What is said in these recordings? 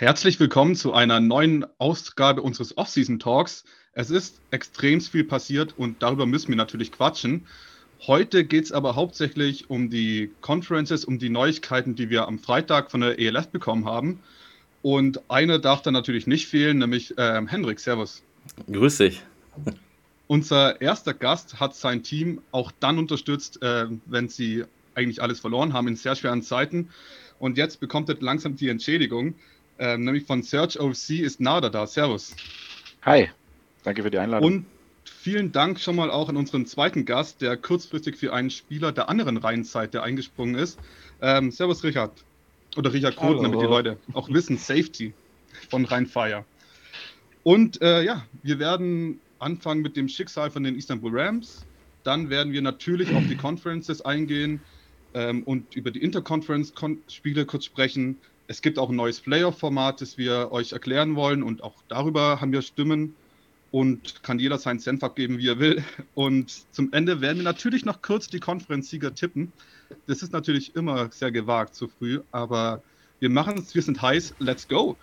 Herzlich willkommen zu einer neuen Ausgabe unseres Off-Season Talks. Es ist extrem viel passiert und darüber müssen wir natürlich quatschen. Heute geht es aber hauptsächlich um die Conferences, um die Neuigkeiten, die wir am Freitag von der ELF bekommen haben. Und eine darf da natürlich nicht fehlen, nämlich äh, Hendrik. Servus. Grüß dich. Unser erster Gast hat sein Team auch dann unterstützt, äh, wenn sie eigentlich alles verloren haben in sehr schweren Zeiten. Und jetzt bekommt er langsam die Entschädigung ähm, nämlich von Search OC ist Nada da. Servus. Hi, danke für die Einladung. Und vielen Dank schon mal auch an unseren zweiten Gast, der kurzfristig für einen Spieler der anderen Reihenseite eingesprungen ist. Ähm, servus, Richard. Oder Richard Kroth, damit die Leute auch wissen, Safety von Rheinfire. Und äh, ja, wir werden anfangen mit dem Schicksal von den Istanbul Rams. Dann werden wir natürlich auf die Conferences eingehen ähm, und über die Interconference-Spiele kurz sprechen. Es gibt auch ein neues Playoff-Format, das wir euch erklären wollen und auch darüber haben wir Stimmen und kann jeder seinen Senf abgeben, wie er will. Und zum Ende werden wir natürlich noch kurz die Konferenzsieger tippen. Das ist natürlich immer sehr gewagt zu früh, aber wir machen es, wir sind heiß, let's go.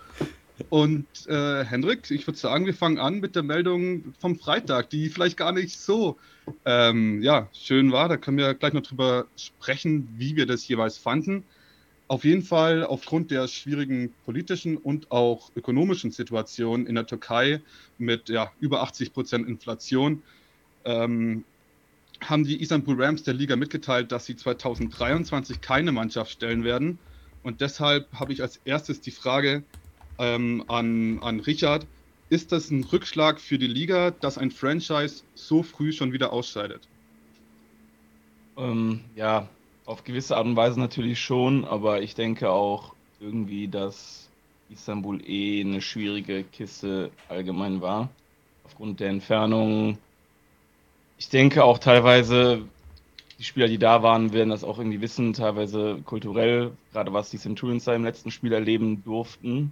Und äh, Hendrik, ich würde sagen, wir fangen an mit der Meldung vom Freitag, die vielleicht gar nicht so ähm, ja, schön war. Da können wir gleich noch drüber sprechen, wie wir das jeweils fanden. Auf jeden Fall aufgrund der schwierigen politischen und auch ökonomischen Situation in der Türkei mit ja, über 80 Prozent Inflation ähm, haben die Istanbul Rams der Liga mitgeteilt, dass sie 2023 keine Mannschaft stellen werden. Und deshalb habe ich als erstes die Frage ähm, an, an Richard. Ist das ein Rückschlag für die Liga, dass ein Franchise so früh schon wieder ausscheidet? Ähm, ja, auf gewisse Art und Weise natürlich schon, aber ich denke auch irgendwie, dass Istanbul eh eine schwierige Kiste allgemein war. Aufgrund der Entfernung. Ich denke auch teilweise, die Spieler, die da waren, werden das auch irgendwie wissen, teilweise kulturell, gerade was die Centurions da im letzten Spiel erleben durften.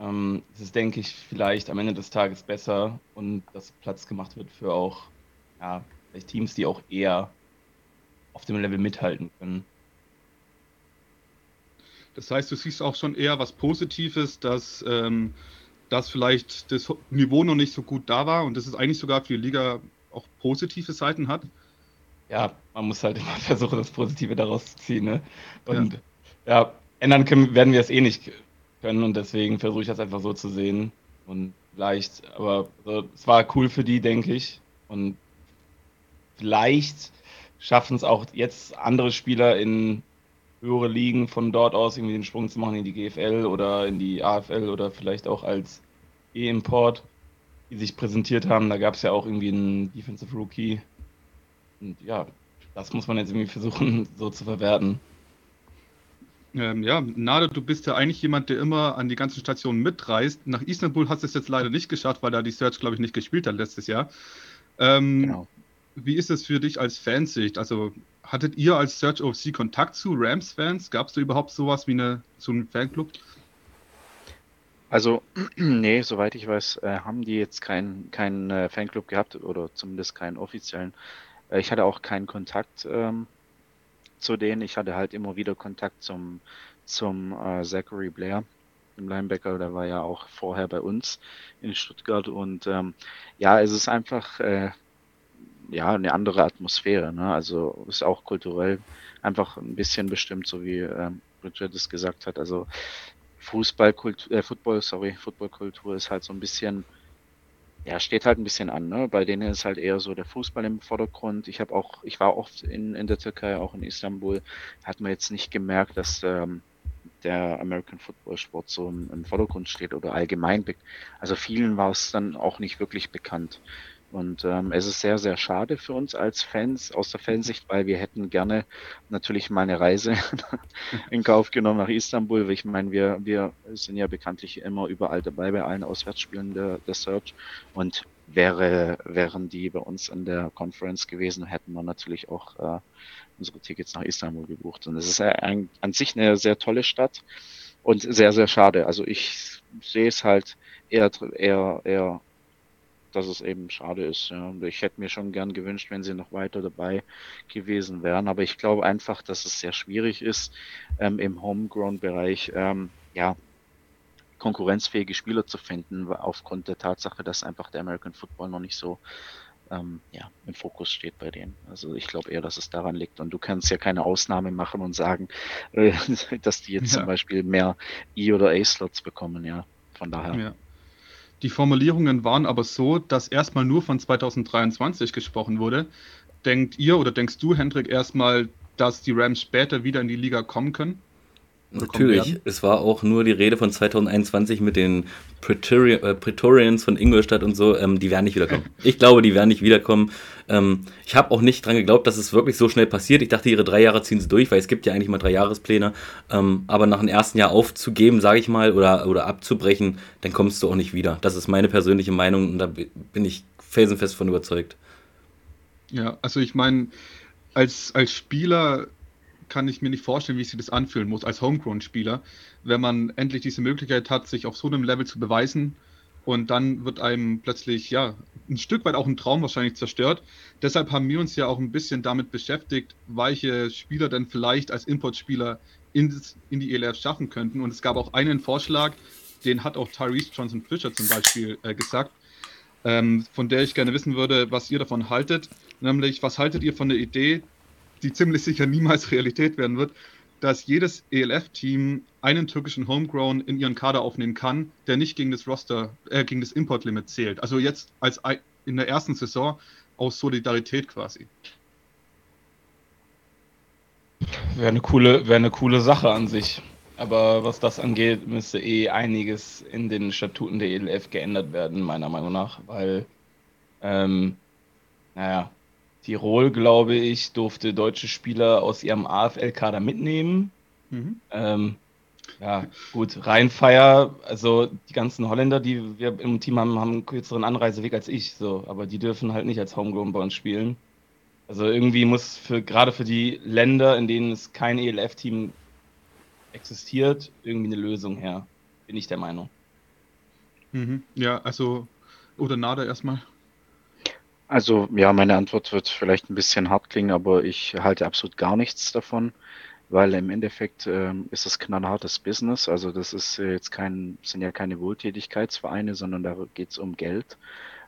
Ähm, es ist, denke ich, vielleicht am Ende des Tages besser und dass Platz gemacht wird für auch ja, vielleicht Teams, die auch eher auf dem Level mithalten können. Das heißt, du siehst auch schon eher was Positives, dass, ähm, dass vielleicht das Niveau noch nicht so gut da war und dass es eigentlich sogar für die Liga auch positive Seiten hat. Ja, man muss halt immer versuchen, das Positive daraus zu ziehen. Ne? Und ja, ja ändern können, werden wir es eh nicht können und deswegen versuche ich das einfach so zu sehen. Und vielleicht, aber also, es war cool für die, denke ich. Und vielleicht schaffen es auch jetzt andere Spieler in höhere Ligen von dort aus irgendwie den Sprung zu machen in die GFL oder in die AFL oder vielleicht auch als E-Import, die sich präsentiert haben. Da gab es ja auch irgendwie einen Defensive Rookie. Und ja, das muss man jetzt irgendwie versuchen so zu verwerten. Ähm, ja, Nade, du bist ja eigentlich jemand, der immer an die ganzen Stationen mitreist. Nach Istanbul hast du es jetzt leider nicht geschafft, weil da die Search, glaube ich, nicht gespielt hat letztes Jahr. Ähm, genau wie ist es für dich als Fansicht? Also hattet ihr als Search OC Kontakt zu Rams-Fans? Gab es da überhaupt sowas wie eine, so einen Fanclub? Also, nee, soweit ich weiß, äh, haben die jetzt keinen kein, äh, Fanclub gehabt oder zumindest keinen offiziellen. Äh, ich hatte auch keinen Kontakt ähm, zu denen. Ich hatte halt immer wieder Kontakt zum, zum Zachary Blair, dem Linebacker. Der war ja auch vorher bei uns in Stuttgart. Und ähm, ja, es ist einfach ja, eine andere Atmosphäre. Ne? Also ist auch kulturell einfach ein bisschen bestimmt, so wie ähm, Richard es gesagt hat. Also Fußballkultur, äh, Football, sorry, Footballkultur ist halt so ein bisschen, ja, steht halt ein bisschen an. Ne? Bei denen ist halt eher so der Fußball im Vordergrund. Ich habe auch, ich war oft in, in der Türkei, auch in Istanbul, hat man jetzt nicht gemerkt, dass ähm, der American Football Sport so im, im Vordergrund steht oder allgemein. Also vielen war es dann auch nicht wirklich bekannt. Und ähm, es ist sehr, sehr schade für uns als Fans, aus der Fansicht, weil wir hätten gerne natürlich mal eine Reise in Kauf genommen nach Istanbul. Ich meine, wir, wir sind ja bekanntlich immer überall dabei bei allen Auswärtsspielen der, der Search. Und wäre, wären die bei uns an der Conference gewesen, hätten wir natürlich auch äh, unsere Tickets nach Istanbul gebucht. Und es ist ein, an sich eine sehr tolle Stadt und sehr, sehr schade. Also ich sehe es halt eher, eher, eher dass es eben schade ist. Ja. Ich hätte mir schon gern gewünscht, wenn sie noch weiter dabei gewesen wären. Aber ich glaube einfach, dass es sehr schwierig ist, ähm, im Homegrown-Bereich, ähm, ja, konkurrenzfähige Spieler zu finden, aufgrund der Tatsache, dass einfach der American Football noch nicht so ähm, ja, im Fokus steht bei denen. Also ich glaube eher, dass es daran liegt. Und du kannst ja keine Ausnahme machen und sagen, äh, dass die jetzt ja. zum Beispiel mehr E- oder A-Slots bekommen, ja. Von daher. Ja. Die Formulierungen waren aber so, dass erstmal nur von 2023 gesprochen wurde. Denkt ihr oder denkst du, Hendrik, erstmal, dass die Rams später wieder in die Liga kommen können? Natürlich, es war auch nur die Rede von 2021 mit den Praetori äh, Praetorians von Ingolstadt und so, ähm, die werden nicht wiederkommen. Ich glaube, die werden nicht wiederkommen. Ähm, ich habe auch nicht dran geglaubt, dass es wirklich so schnell passiert. Ich dachte, ihre drei Jahre ziehen sie durch, weil es gibt ja eigentlich mal drei Jahrespläne. Ähm, aber nach dem ersten Jahr aufzugeben, sage ich mal, oder, oder abzubrechen, dann kommst du auch nicht wieder. Das ist meine persönliche Meinung und da bin ich felsenfest von überzeugt. Ja, also ich meine, als, als Spieler kann ich mir nicht vorstellen, wie sich das anfühlen muss als Homegrown-Spieler, wenn man endlich diese Möglichkeit hat, sich auf so einem Level zu beweisen und dann wird einem plötzlich, ja, ein Stück weit auch ein Traum wahrscheinlich zerstört. Deshalb haben wir uns ja auch ein bisschen damit beschäftigt, welche Spieler denn vielleicht als Importspieler in, in die ELF schaffen könnten. Und es gab auch einen Vorschlag, den hat auch Tyrese Johnson Fisher zum Beispiel äh, gesagt, ähm, von der ich gerne wissen würde, was ihr davon haltet. Nämlich, was haltet ihr von der Idee, die ziemlich sicher niemals Realität werden wird, dass jedes ELF-Team einen türkischen Homegrown in ihren Kader aufnehmen kann, der nicht gegen das Roster, äh, gegen das Import-Limit zählt. Also jetzt als in der ersten Saison aus Solidarität quasi. Wäre eine coole, wäre eine coole Sache an sich. Aber was das angeht, müsste eh einiges in den Statuten der ELF geändert werden, meiner Meinung nach, weil, ähm, naja, Tirol, glaube ich, durfte deutsche Spieler aus ihrem AFL-Kader mitnehmen. Mhm. Ähm, ja, gut, Rheinfeier, also die ganzen Holländer, die wir im Team haben, haben einen kürzeren Anreiseweg als ich, so, aber die dürfen halt nicht als Homegrown bei uns spielen. Also irgendwie muss für gerade für die Länder, in denen es kein ELF-Team existiert, irgendwie eine Lösung her, bin ich der Meinung. Mhm. Ja, also, oder Nada erstmal. Also ja, meine Antwort wird vielleicht ein bisschen hart klingen, aber ich halte absolut gar nichts davon, weil im Endeffekt ähm, ist das knallhartes Business. Also das ist jetzt kein, sind ja keine Wohltätigkeitsvereine, sondern da geht es um Geld.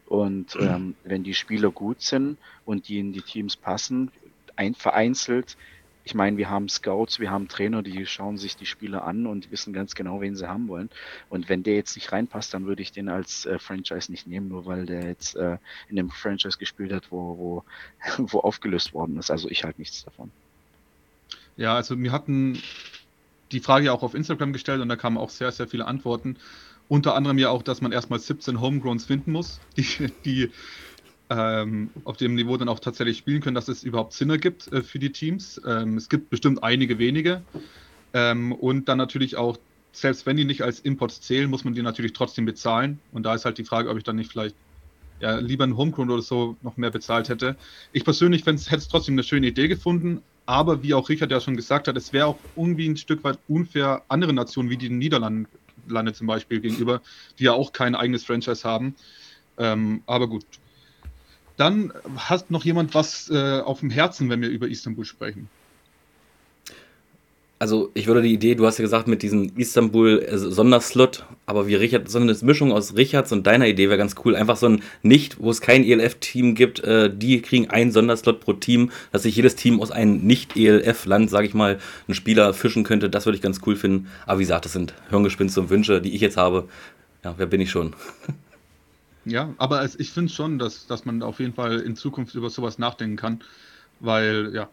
Und ähm, wenn die Spieler gut sind und die in die Teams passen, ein, vereinzelt ich meine, wir haben Scouts, wir haben Trainer, die schauen sich die Spieler an und wissen ganz genau, wen sie haben wollen. Und wenn der jetzt nicht reinpasst, dann würde ich den als äh, Franchise nicht nehmen, nur weil der jetzt äh, in einem Franchise gespielt hat, wo, wo, wo aufgelöst worden ist. Also ich halte nichts davon. Ja, also wir hatten die Frage ja auch auf Instagram gestellt und da kamen auch sehr, sehr viele Antworten. Unter anderem ja auch, dass man erstmal 17 Homegrowns finden muss, die, die ähm, auf dem Niveau dann auch tatsächlich spielen können, dass es überhaupt Sinn ergibt äh, für die Teams. Ähm, es gibt bestimmt einige wenige. Ähm, und dann natürlich auch, selbst wenn die nicht als Imports zählen, muss man die natürlich trotzdem bezahlen. Und da ist halt die Frage, ob ich dann nicht vielleicht ja, lieber einen Homegrown oder so noch mehr bezahlt hätte. Ich persönlich hätte es trotzdem eine schöne Idee gefunden, aber wie auch Richard ja schon gesagt hat, es wäre auch irgendwie ein Stück weit unfair anderen Nationen wie die Niederlande zum Beispiel gegenüber, die ja auch kein eigenes Franchise haben. Ähm, aber gut, dann hast noch jemand was äh, auf dem Herzen, wenn wir über Istanbul sprechen. Also ich würde die Idee, du hast ja gesagt mit diesem Istanbul-Sonderslot, aber wie Richard, so eine Mischung aus Richards und deiner Idee wäre ganz cool. Einfach so ein Nicht, wo es kein ELF-Team gibt, äh, die kriegen einen Sonderslot pro Team, dass sich jedes Team aus einem Nicht-ELF-Land, sage ich mal, einen Spieler fischen könnte. Das würde ich ganz cool finden. Aber wie gesagt, das sind Hirngespinste und Wünsche, die ich jetzt habe. Ja, wer bin ich schon? Ja, aber es, ich finde schon, dass, dass man auf jeden Fall in Zukunft über sowas nachdenken kann, weil, ja.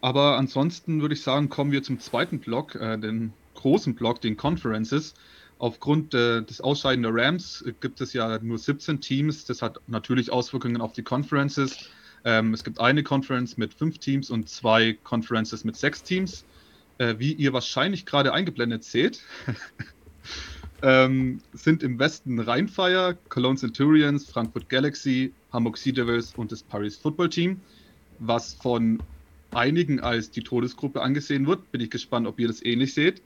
Aber ansonsten würde ich sagen, kommen wir zum zweiten Block, äh, den großen Block, den Conferences. Aufgrund äh, des Ausscheiden der Rams äh, gibt es ja nur 17 Teams. Das hat natürlich Auswirkungen auf die Conferences. Ähm, es gibt eine Conference mit fünf Teams und zwei Conferences mit sechs Teams. Äh, wie ihr wahrscheinlich gerade eingeblendet seht, ähm, sind im Westen Rheinfire, Cologne Centurions, Frankfurt Galaxy, Hamburg Sea Devils und das Paris Football Team, was von einigen als die Todesgruppe angesehen wird. Bin ich gespannt, ob ihr das ähnlich seht.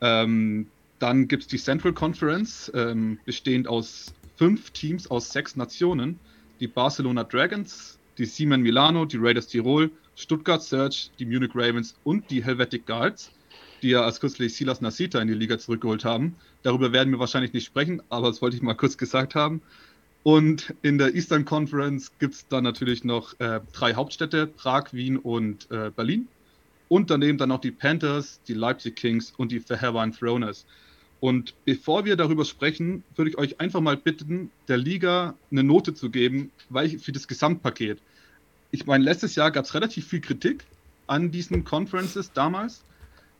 Ähm, dann gibt es die Central Conference, ähm, bestehend aus fünf Teams aus sechs Nationen. Die Barcelona Dragons, die Siemen Milano, die Raiders Tirol, Stuttgart Search, die Munich Ravens und die Helvetic Guards. Die ja als kürzlich Silas Nasita in die Liga zurückgeholt haben. Darüber werden wir wahrscheinlich nicht sprechen, aber das wollte ich mal kurz gesagt haben. Und in der Eastern Conference gibt es dann natürlich noch äh, drei Hauptstädte, Prag, Wien und äh, Berlin. Und daneben dann noch die Panthers, die Leipzig Kings und die Verheerwein Throners. Und bevor wir darüber sprechen, würde ich euch einfach mal bitten, der Liga eine Note zu geben, weil ich für das Gesamtpaket. Ich meine, letztes Jahr gab es relativ viel Kritik an diesen Conferences damals.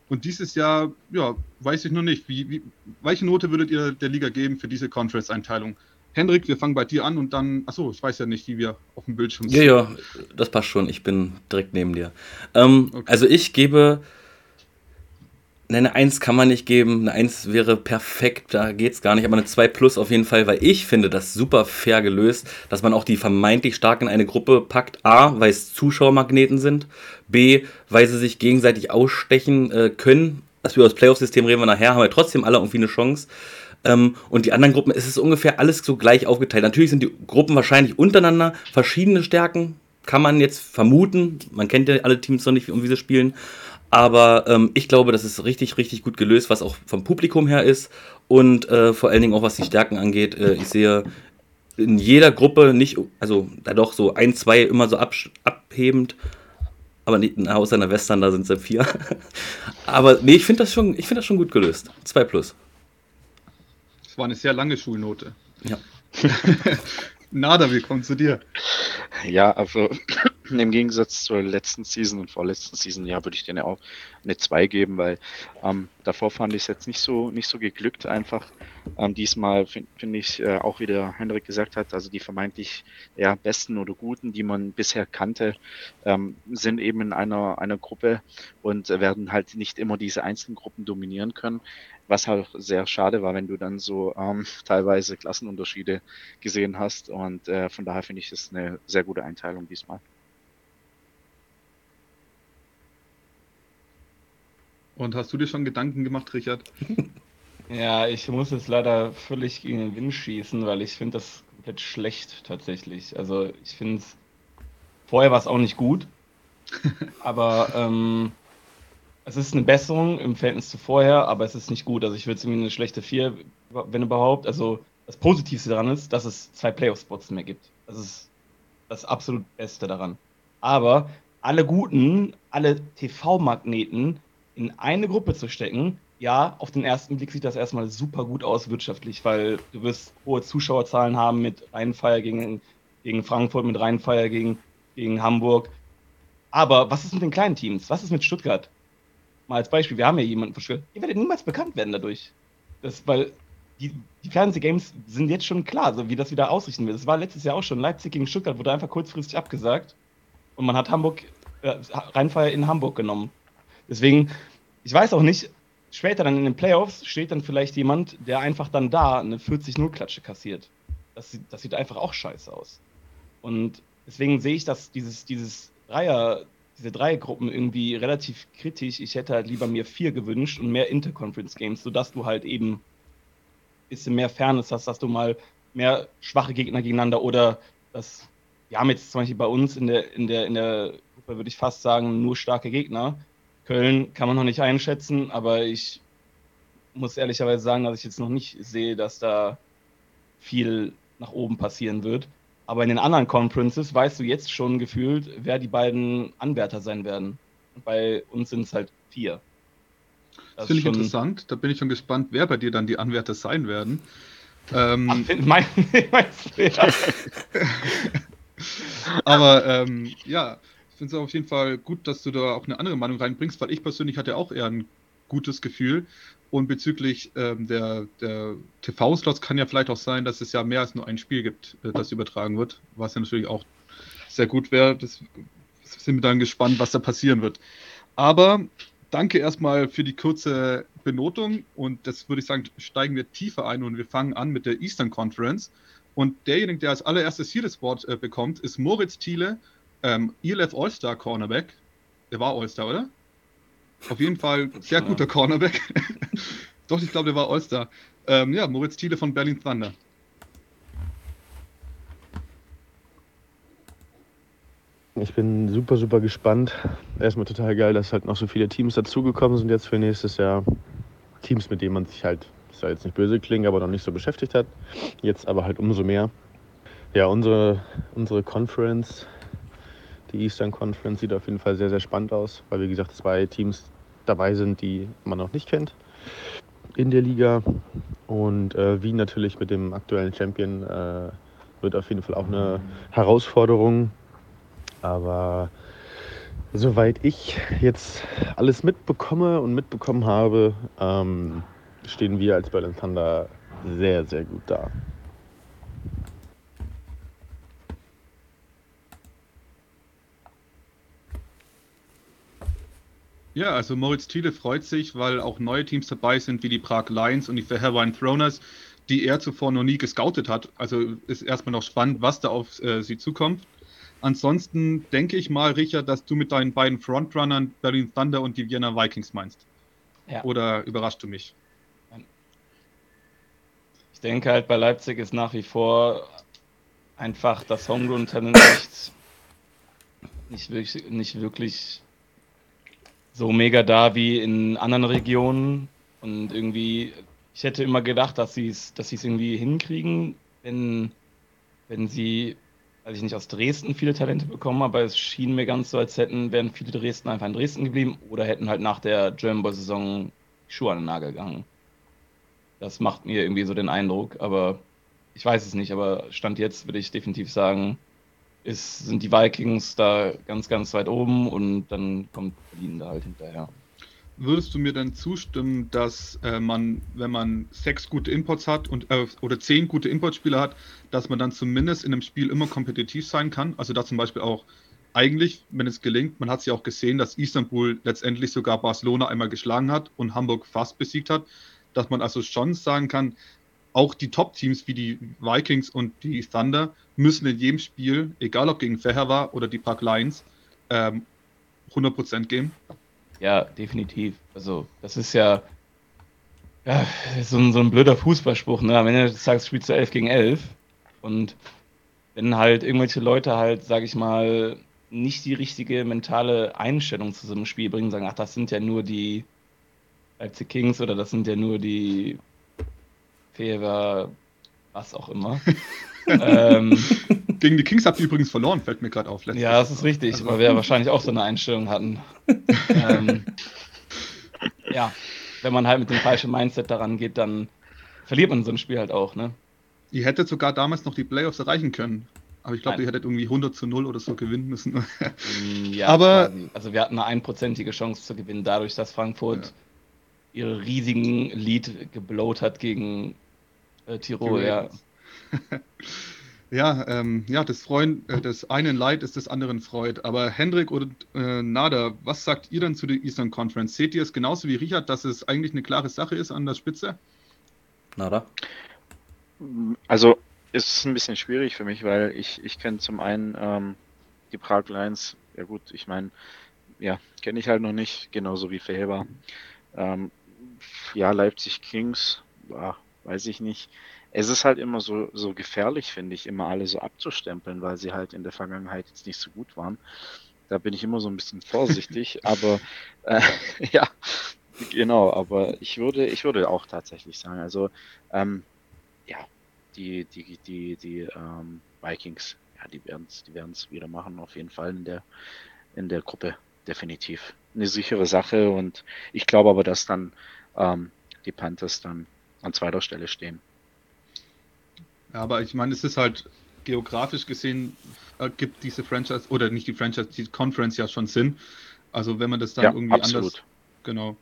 Und dieses Jahr, ja, weiß ich noch nicht. Wie, wie, welche Note würdet ihr der Liga geben für diese Conference-Einteilung? Hendrik, wir fangen bei dir an und dann, achso, ich weiß ja nicht, wie wir auf dem Bildschirm sind. Ja, ja, das passt schon. Ich bin direkt neben dir. Ähm, okay. Also ich gebe eine 1 kann man nicht geben, eine 1 wäre perfekt, da geht es gar nicht, aber eine 2 plus auf jeden Fall, weil ich finde das super fair gelöst, dass man auch die vermeintlich stark in eine Gruppe packt. A, weil es Zuschauermagneten sind, B, weil sie sich gegenseitig ausstechen äh, können. Dass über das Playoff-System reden wir nachher, haben wir trotzdem alle irgendwie eine Chance. Ähm, und die anderen Gruppen, es ist ungefähr alles so gleich aufgeteilt. Natürlich sind die Gruppen wahrscheinlich untereinander verschiedene Stärken, kann man jetzt vermuten. Man kennt ja alle Teams noch nicht, um wie sie spielen. Aber ähm, ich glaube, das ist richtig, richtig gut gelöst, was auch vom Publikum her ist und äh, vor allen Dingen auch was die Stärken angeht. Äh, ich sehe in jeder Gruppe nicht, also da doch so ein, zwei immer so ab, abhebend, aber nicht, außer in der Western, da sind es ja vier. aber nee, ich finde das, schon, find das schon gut gelöst. Zwei plus. Das war eine sehr lange Schulnote. Ja. Nada, wir kommen zu dir. Ja, also im Gegensatz zur letzten Season und vorletzten Season, ja, würde ich denen auch eine 2 geben, weil ähm, davor fand ich es jetzt nicht so, nicht so geglückt einfach. Ähm, diesmal finde find ich, äh, auch wie der Hendrik gesagt hat, also die vermeintlich ja, besten oder guten, die man bisher kannte, ähm, sind eben in einer, einer Gruppe und werden halt nicht immer diese einzelnen Gruppen dominieren können was halt sehr schade war, wenn du dann so ähm, teilweise Klassenunterschiede gesehen hast. Und äh, von daher finde ich das eine sehr gute Einteilung diesmal. Und hast du dir schon Gedanken gemacht, Richard? Ja, ich muss jetzt leider völlig gegen den Wind schießen, weil ich finde das komplett schlecht tatsächlich. Also ich finde es, vorher war es auch nicht gut, aber ähm, es ist eine Besserung im Verhältnis zu vorher, aber es ist nicht gut. Also ich würde es irgendwie eine schlechte 4, wenn überhaupt. Also das Positivste daran ist, dass es zwei Playoff-Spots mehr gibt. Das ist das absolut Beste daran. Aber alle guten, alle TV-Magneten in eine Gruppe zu stecken, ja, auf den ersten Blick sieht das erstmal super gut aus wirtschaftlich, weil du wirst hohe Zuschauerzahlen haben mit Rheinfeier gegen, gegen Frankfurt, mit Rheinfeier gegen, gegen Hamburg. Aber was ist mit den kleinen Teams? Was ist mit Stuttgart? mal als Beispiel, wir haben ja jemanden verschwört, ihr werdet niemals bekannt werden dadurch. Das, weil die, die Fernsehgames sind jetzt schon klar, so wie das wieder ausrichten wird. Das war letztes Jahr auch schon. Leipzig gegen Stuttgart wurde einfach kurzfristig abgesagt. Und man hat Hamburg, äh, Rheinfeier in Hamburg genommen. Deswegen, ich weiß auch nicht, später dann in den Playoffs steht dann vielleicht jemand, der einfach dann da eine 40-0-Klatsche kassiert. Das, das sieht einfach auch scheiße aus. Und deswegen sehe ich, dass dieses, dieses Dreier, diese drei Gruppen irgendwie relativ kritisch. Ich hätte halt lieber mir vier gewünscht und mehr Interconference Games, sodass du halt eben ein bisschen mehr Fairness hast, dass du mal mehr schwache Gegner gegeneinander oder das, wir haben jetzt zum Beispiel bei uns in der, in der, in der Gruppe, würde ich fast sagen, nur starke Gegner. Köln kann man noch nicht einschätzen, aber ich muss ehrlicherweise sagen, dass ich jetzt noch nicht sehe, dass da viel nach oben passieren wird. Aber in den anderen Conferences weißt du jetzt schon gefühlt, wer die beiden Anwärter sein werden. Und bei uns sind es halt vier. Das, das finde ich interessant. Da bin ich schon gespannt, wer bei dir dann die Anwärter sein werden. Ähm, Ach, mein, meinst du, ja. Aber ähm, ja, finde es auf jeden Fall gut, dass du da auch eine andere Meinung reinbringst, weil ich persönlich hatte auch eher ein gutes Gefühl. Und bezüglich ähm, der, der TV-Slots kann ja vielleicht auch sein, dass es ja mehr als nur ein Spiel gibt, äh, das übertragen wird, was ja natürlich auch sehr gut wäre. Das sind wir dann gespannt, was da passieren wird. Aber danke erstmal für die kurze Benotung und das würde ich sagen, steigen wir tiefer ein und wir fangen an mit der Eastern Conference. Und derjenige, der als allererstes hier das Wort äh, bekommt, ist Moritz Thiele, ähm, ELF All-Star Cornerback. Der war All-Star, oder? Auf jeden Fall sehr guter Cornerback. Doch, ich glaube, der war All-Star. Ähm, ja, Moritz Thiele von Berlin Thunder. Ich bin super, super gespannt. Erstmal total geil, dass halt noch so viele Teams dazugekommen sind jetzt für nächstes Jahr. Teams, mit denen man sich halt, das soll jetzt nicht böse klingen, aber noch nicht so beschäftigt hat. Jetzt aber halt umso mehr. Ja, unsere, unsere Conference, die Eastern Conference, sieht auf jeden Fall sehr, sehr spannend aus, weil wie gesagt zwei Teams dabei sind, die man noch nicht kennt in der Liga. Und äh, Wien natürlich mit dem aktuellen Champion äh, wird auf jeden Fall auch eine Herausforderung. Aber soweit ich jetzt alles mitbekomme und mitbekommen habe, ähm, stehen wir als Berlin Thunder sehr, sehr gut da. Ja, also Moritz Thiele freut sich, weil auch neue Teams dabei sind, wie die Prag Lions und die Fairwine Throners, die er zuvor noch nie gescoutet hat. Also ist erstmal noch spannend, was da auf äh, sie zukommt. Ansonsten denke ich mal, Richard, dass du mit deinen beiden Frontrunnern Berlin Thunder und die Vienna Vikings meinst. Ja. Oder überrascht du mich? Ich denke halt, bei Leipzig ist nach wie vor einfach das Homegrown-Talent nicht, nicht, wirklich, nicht wirklich so mega da wie in anderen Regionen. Und irgendwie, ich hätte immer gedacht, dass sie es dass irgendwie hinkriegen, wenn, wenn sie, weiß ich nicht, aus Dresden viele Talente bekommen, aber es schien mir ganz so, als hätten, wären viele Dresden einfach in Dresden geblieben oder hätten halt nach der German Boy Saison die Schuhe an den Nagel gegangen. Das macht mir irgendwie so den Eindruck, aber ich weiß es nicht, aber Stand jetzt würde ich definitiv sagen, ist, sind die Vikings da ganz, ganz weit oben und dann kommt Berlin da halt hinterher. Würdest du mir dann zustimmen, dass äh, man, wenn man sechs gute Imports hat und äh, oder zehn gute Importspieler hat, dass man dann zumindest in einem Spiel immer kompetitiv sein kann? Also da zum Beispiel auch eigentlich, wenn es gelingt, man hat es ja auch gesehen, dass Istanbul letztendlich sogar Barcelona einmal geschlagen hat und Hamburg fast besiegt hat, dass man also schon sagen kann, auch die Top-Teams wie die Vikings und die Thunder müssen in jedem Spiel, egal ob gegen Feher oder die Park Lions, ähm, 100% geben. Ja, definitiv. Also, das ist ja, ja so, ein, so ein blöder Fußballspruch. Ne? Am Ende des Tages spielst du 11 gegen 11. Und wenn halt irgendwelche Leute halt, sag ich mal, nicht die richtige mentale Einstellung zu so einem Spiel bringen, sagen, ach, das sind ja nur die Leipzig Kings oder das sind ja nur die Fever, was auch immer. ähm, Gegen die Kings habt ihr übrigens verloren, fällt mir gerade auf. Ja, das ist richtig, also, weil wir ja wahrscheinlich auch so eine Einstellung hatten. ähm, ja, wenn man halt mit dem falschen Mindset daran geht, dann verliert man so ein Spiel halt auch, ne? Ihr hättet sogar damals noch die Playoffs erreichen können. Aber ich glaube, ihr hättet irgendwie 100 zu 0 oder so gewinnen müssen. Mm, ja, aber quasi. also wir hatten eine einprozentige Chance zu gewinnen, dadurch, dass Frankfurt ja. ihre riesigen Lead geblowt hat gegen äh, Tirol, ja. Ja, ähm, ja, das Freund, äh, des einen Leid ist des anderen Freud. Aber Hendrik und äh, Nada, was sagt ihr dann zu der Eastern Conference? Seht ihr es genauso wie Richard, dass es eigentlich eine klare Sache ist an der Spitze? Nada? Also ist ein bisschen schwierig für mich, weil ich, ich kenne zum einen ähm, die Prag Lions, ja gut, ich meine, ja, kenne ich halt noch nicht, genauso wie Verheber. Ähm, ja, Leipzig Kings, ja, weiß ich nicht es ist halt immer so, so gefährlich, finde ich, immer alle so abzustempeln, weil sie halt in der Vergangenheit jetzt nicht so gut waren. Da bin ich immer so ein bisschen vorsichtig, aber äh, ja, genau, aber ich würde, ich würde auch tatsächlich sagen, also ähm, ja, die, die, die, die ähm, Vikings, ja, die werden es die werden's wieder machen, auf jeden Fall in der, in der Gruppe, definitiv. Eine sichere Sache und ich glaube aber, dass dann ähm, die Panthers dann an zweiter Stelle stehen. Ja, aber ich meine, es ist halt geografisch gesehen, äh, gibt diese Franchise, oder nicht die Franchise, die Conference ja schon Sinn. Also wenn man das dann ja, irgendwie absolut. anders genau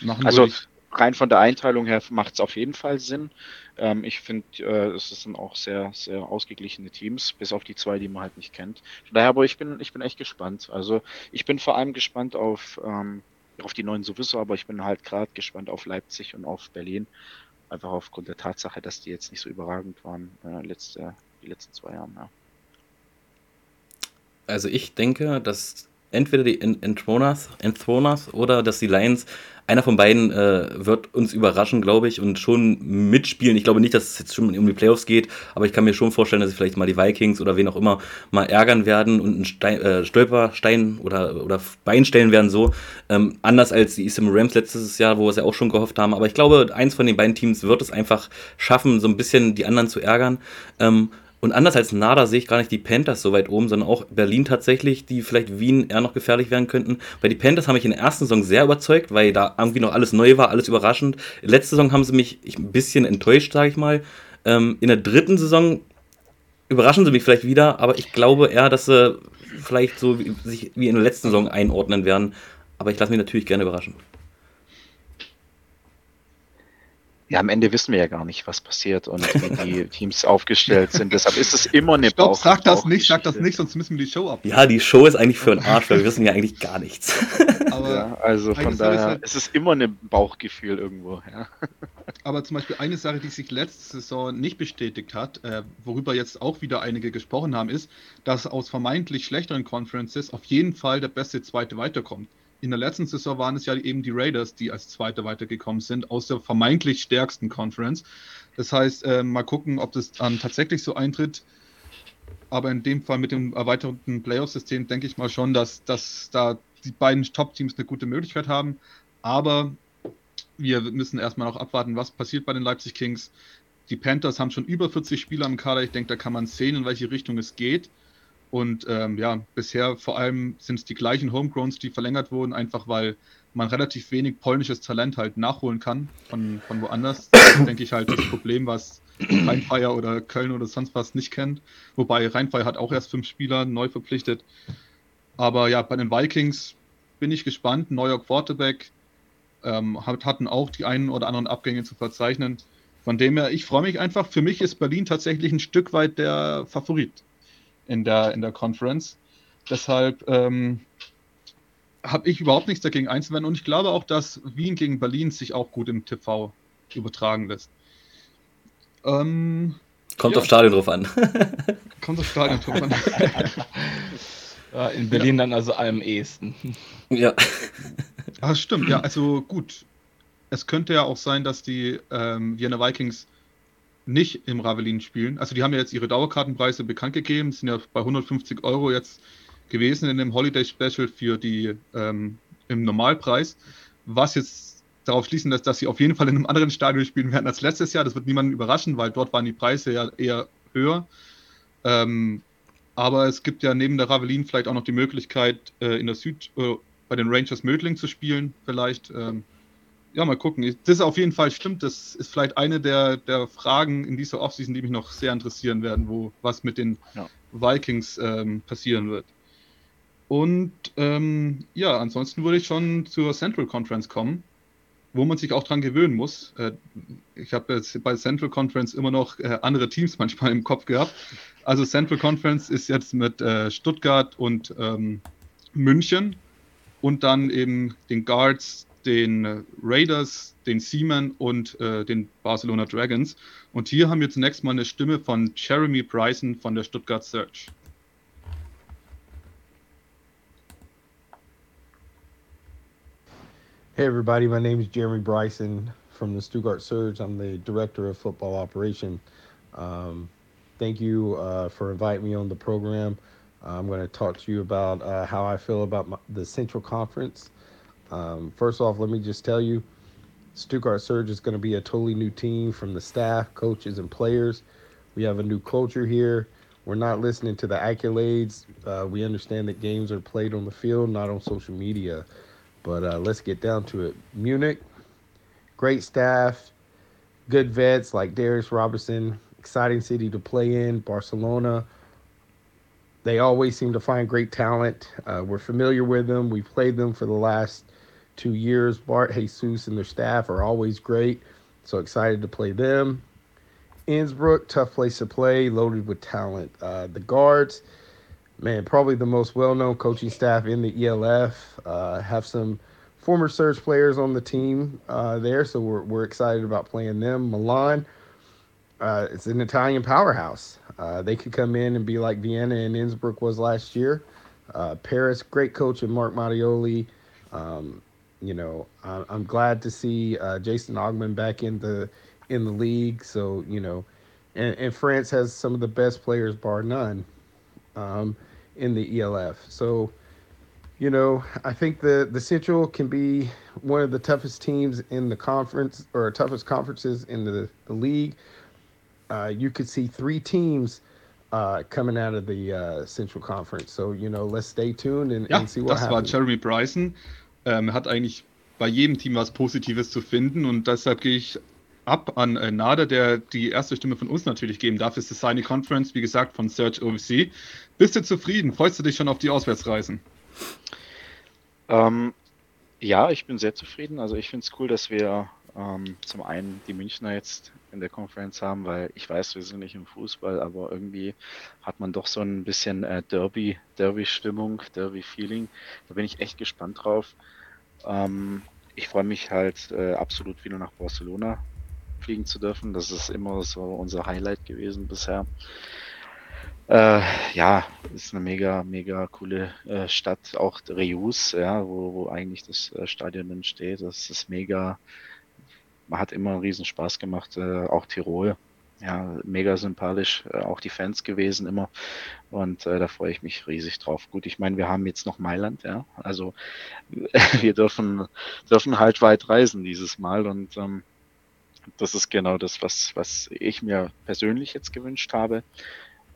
machen also, würde. rein von der Einteilung her macht es auf jeden Fall Sinn. Ähm, ich finde, äh, es sind auch sehr, sehr ausgeglichene Teams, bis auf die zwei, die man halt nicht kennt. Von daher, aber ich bin, ich bin echt gespannt. Also ich bin vor allem gespannt auf, ähm, auf die neuen sowieso, aber ich bin halt gerade gespannt auf Leipzig und auf Berlin. Einfach aufgrund der Tatsache, dass die jetzt nicht so überragend waren äh, letzte, die letzten zwei Jahre. Ja. Also ich denke, dass entweder die Enthroners, Enthroners oder dass die Lions einer von beiden äh, wird uns überraschen, glaube ich, und schon mitspielen. Ich glaube nicht, dass es jetzt schon um die Playoffs geht, aber ich kann mir schon vorstellen, dass sie vielleicht mal die Vikings oder wen auch immer mal ärgern werden und einen Stein, äh, Stolperstein oder, oder Bein stellen werden, so. Ähm, anders als die Eastern Rams letztes Jahr, wo wir es ja auch schon gehofft haben. Aber ich glaube, eins von den beiden Teams wird es einfach schaffen, so ein bisschen die anderen zu ärgern. Ähm, und anders als Nada sehe ich gar nicht die Panthers so weit oben, sondern auch Berlin tatsächlich, die vielleicht Wien eher noch gefährlich werden könnten. Weil die Panthers haben mich in der ersten Saison sehr überzeugt, weil da irgendwie noch alles neu war, alles überraschend. Letzte Saison haben sie mich ein bisschen enttäuscht, sage ich mal. Ähm, in der dritten Saison überraschen sie mich vielleicht wieder, aber ich glaube eher, dass sie vielleicht so wie, sich wie in der letzten Saison einordnen werden. Aber ich lasse mich natürlich gerne überraschen. Ja, am Ende wissen wir ja gar nicht, was passiert und wie die Teams aufgestellt sind. Deshalb ist es immer eine Stopp, Bauch sag das nicht, sag das nicht, sonst müssen wir die Show ab. Ja, die Show ist eigentlich für den Arsch, weil wir wissen ja eigentlich gar nichts. Aber ja, also von daher, halt, es ist immer ein Bauchgefühl irgendwo. Ja. Aber zum Beispiel eine Sache, die sich letzte Saison nicht bestätigt hat, äh, worüber jetzt auch wieder einige gesprochen haben, ist, dass aus vermeintlich schlechteren Conferences auf jeden Fall der beste Zweite weiterkommt in der letzten Saison waren es ja eben die Raiders, die als Zweite weitergekommen sind, aus der vermeintlich stärksten Conference. Das heißt, äh, mal gucken, ob das dann tatsächlich so eintritt. Aber in dem Fall mit dem erweiterten Playoff-System denke ich mal schon, dass, dass da die beiden Top-Teams eine gute Möglichkeit haben. Aber wir müssen erstmal noch abwarten, was passiert bei den Leipzig Kings. Die Panthers haben schon über 40 Spieler im Kader. Ich denke, da kann man sehen, in welche Richtung es geht. Und ähm, ja, bisher vor allem sind es die gleichen Homegrowns, die verlängert wurden, einfach weil man relativ wenig polnisches Talent halt nachholen kann von, von woanders. Das denke ich, halt das Problem, was Rheinfeier oder Köln oder sonst was nicht kennt. Wobei Rheinfeier hat auch erst fünf Spieler neu verpflichtet. Aber ja, bei den Vikings bin ich gespannt. Neuer Quarterback ähm, hatten auch die einen oder anderen Abgänge zu verzeichnen. Von dem her, ich freue mich einfach. Für mich ist Berlin tatsächlich ein Stück weit der Favorit in der, in der Conference. Deshalb ähm, habe ich überhaupt nichts dagegen einzuwenden und ich glaube auch, dass Wien gegen Berlin sich auch gut im TV übertragen lässt. Ähm, Kommt ja. auf Stadion drauf an. Kommt auf Stadion drauf an. ja, in Berlin ja. dann also am ehesten. Ja. Ah, stimmt, ja, also gut. Es könnte ja auch sein, dass die ähm, Vienna Vikings nicht im Ravelin spielen. Also die haben ja jetzt ihre Dauerkartenpreise bekannt gegeben, sind ja bei 150 Euro jetzt gewesen in dem Holiday Special für die ähm, im Normalpreis, was jetzt darauf schließen lässt, dass sie auf jeden Fall in einem anderen Stadion spielen werden als letztes Jahr. Das wird niemanden überraschen, weil dort waren die Preise ja eher höher. Ähm, aber es gibt ja neben der Ravelin vielleicht auch noch die Möglichkeit, äh, in der Süd äh, bei den Rangers Mödling zu spielen, vielleicht. Ähm, ja, mal gucken. Das ist auf jeden Fall stimmt. Das ist vielleicht eine der, der Fragen in dieser Offseason, die mich noch sehr interessieren werden, wo was mit den ja. Vikings ähm, passieren wird. Und ähm, ja, ansonsten würde ich schon zur Central Conference kommen, wo man sich auch dran gewöhnen muss. Äh, ich habe jetzt bei Central Conference immer noch äh, andere Teams manchmal im Kopf gehabt. Also Central Conference ist jetzt mit äh, Stuttgart und ähm, München und dann eben den Guards, den Raiders, den Seamen und äh, den Barcelona Dragons. Und hier haben wir zunächst mal eine Stimme von Jeremy Bryson von der Stuttgart Search. Hey everybody, my name is Jeremy Bryson from the Stuttgart Surge. I'm the director of football operation. Um, thank you uh, for inviting me on the program. I'm going to talk to you about uh, how I feel about my, the Central Conference. Um, first off, let me just tell you, Stuttgart Surge is going to be a totally new team from the staff, coaches, and players. We have a new culture here. We're not listening to the accolades. Uh, we understand that games are played on the field, not on social media. But uh, let's get down to it. Munich, great staff, good vets like Darius Robertson, exciting city to play in. Barcelona, they always seem to find great talent. Uh, we're familiar with them. We've played them for the last two years. Bart, Jesus, and their staff are always great. So excited to play them. Innsbruck, tough place to play, loaded with talent. Uh, the guards, man, probably the most well known coaching staff in the ELF. Uh, have some former Surge players on the team uh, there, so we're, we're excited about playing them. Milan, uh, it's an Italian powerhouse. Uh, they could come in and be like Vienna and Innsbruck was last year. uh, Paris, great coach, and Mark Mattioli. Um, you know, I, I'm glad to see uh, Jason Ogman back in the in the league. So you know, and, and France has some of the best players, bar none, um, in the ELF. So you know, I think the the Central can be one of the toughest teams in the conference or toughest conferences in the, the league. Uh, you could see three teams uh, coming out of the uh, Central Conference. So, you know, let's stay tuned and, and see what das happens. war Jeremy Bryson. Ähm, hat eigentlich bei jedem Team was Positives zu finden und deshalb gehe ich ab an äh, Nader, der die erste Stimme von uns natürlich geben darf. Es ist seine Conference, wie gesagt, von Search OVC. Bist du zufrieden? Freust du dich schon auf die Auswärtsreisen? Ähm, ja, ich bin sehr zufrieden. Also ich finde es cool, dass wir ähm, zum einen die Münchner jetzt in der Konferenz haben, weil ich weiß, wir sind nicht im Fußball, aber irgendwie hat man doch so ein bisschen äh, Derby, Derby-Stimmung, Derby-Feeling. Da bin ich echt gespannt drauf. Ähm, ich freue mich halt äh, absolut wieder nach Barcelona fliegen zu dürfen. Das ist immer so unser Highlight gewesen bisher. Äh, ja, ist eine mega, mega coole äh, Stadt, auch Reus, ja, wo, wo eigentlich das äh, Stadion dann steht. Das ist mega, man hat immer einen riesen Spaß gemacht, äh, auch Tirol. Ja, mega sympathisch, äh, auch die Fans gewesen immer. Und äh, da freue ich mich riesig drauf. Gut, ich meine, wir haben jetzt noch Mailand, ja. Also wir dürfen, dürfen halt weit reisen dieses Mal und ähm, das ist genau das, was, was ich mir persönlich jetzt gewünscht habe.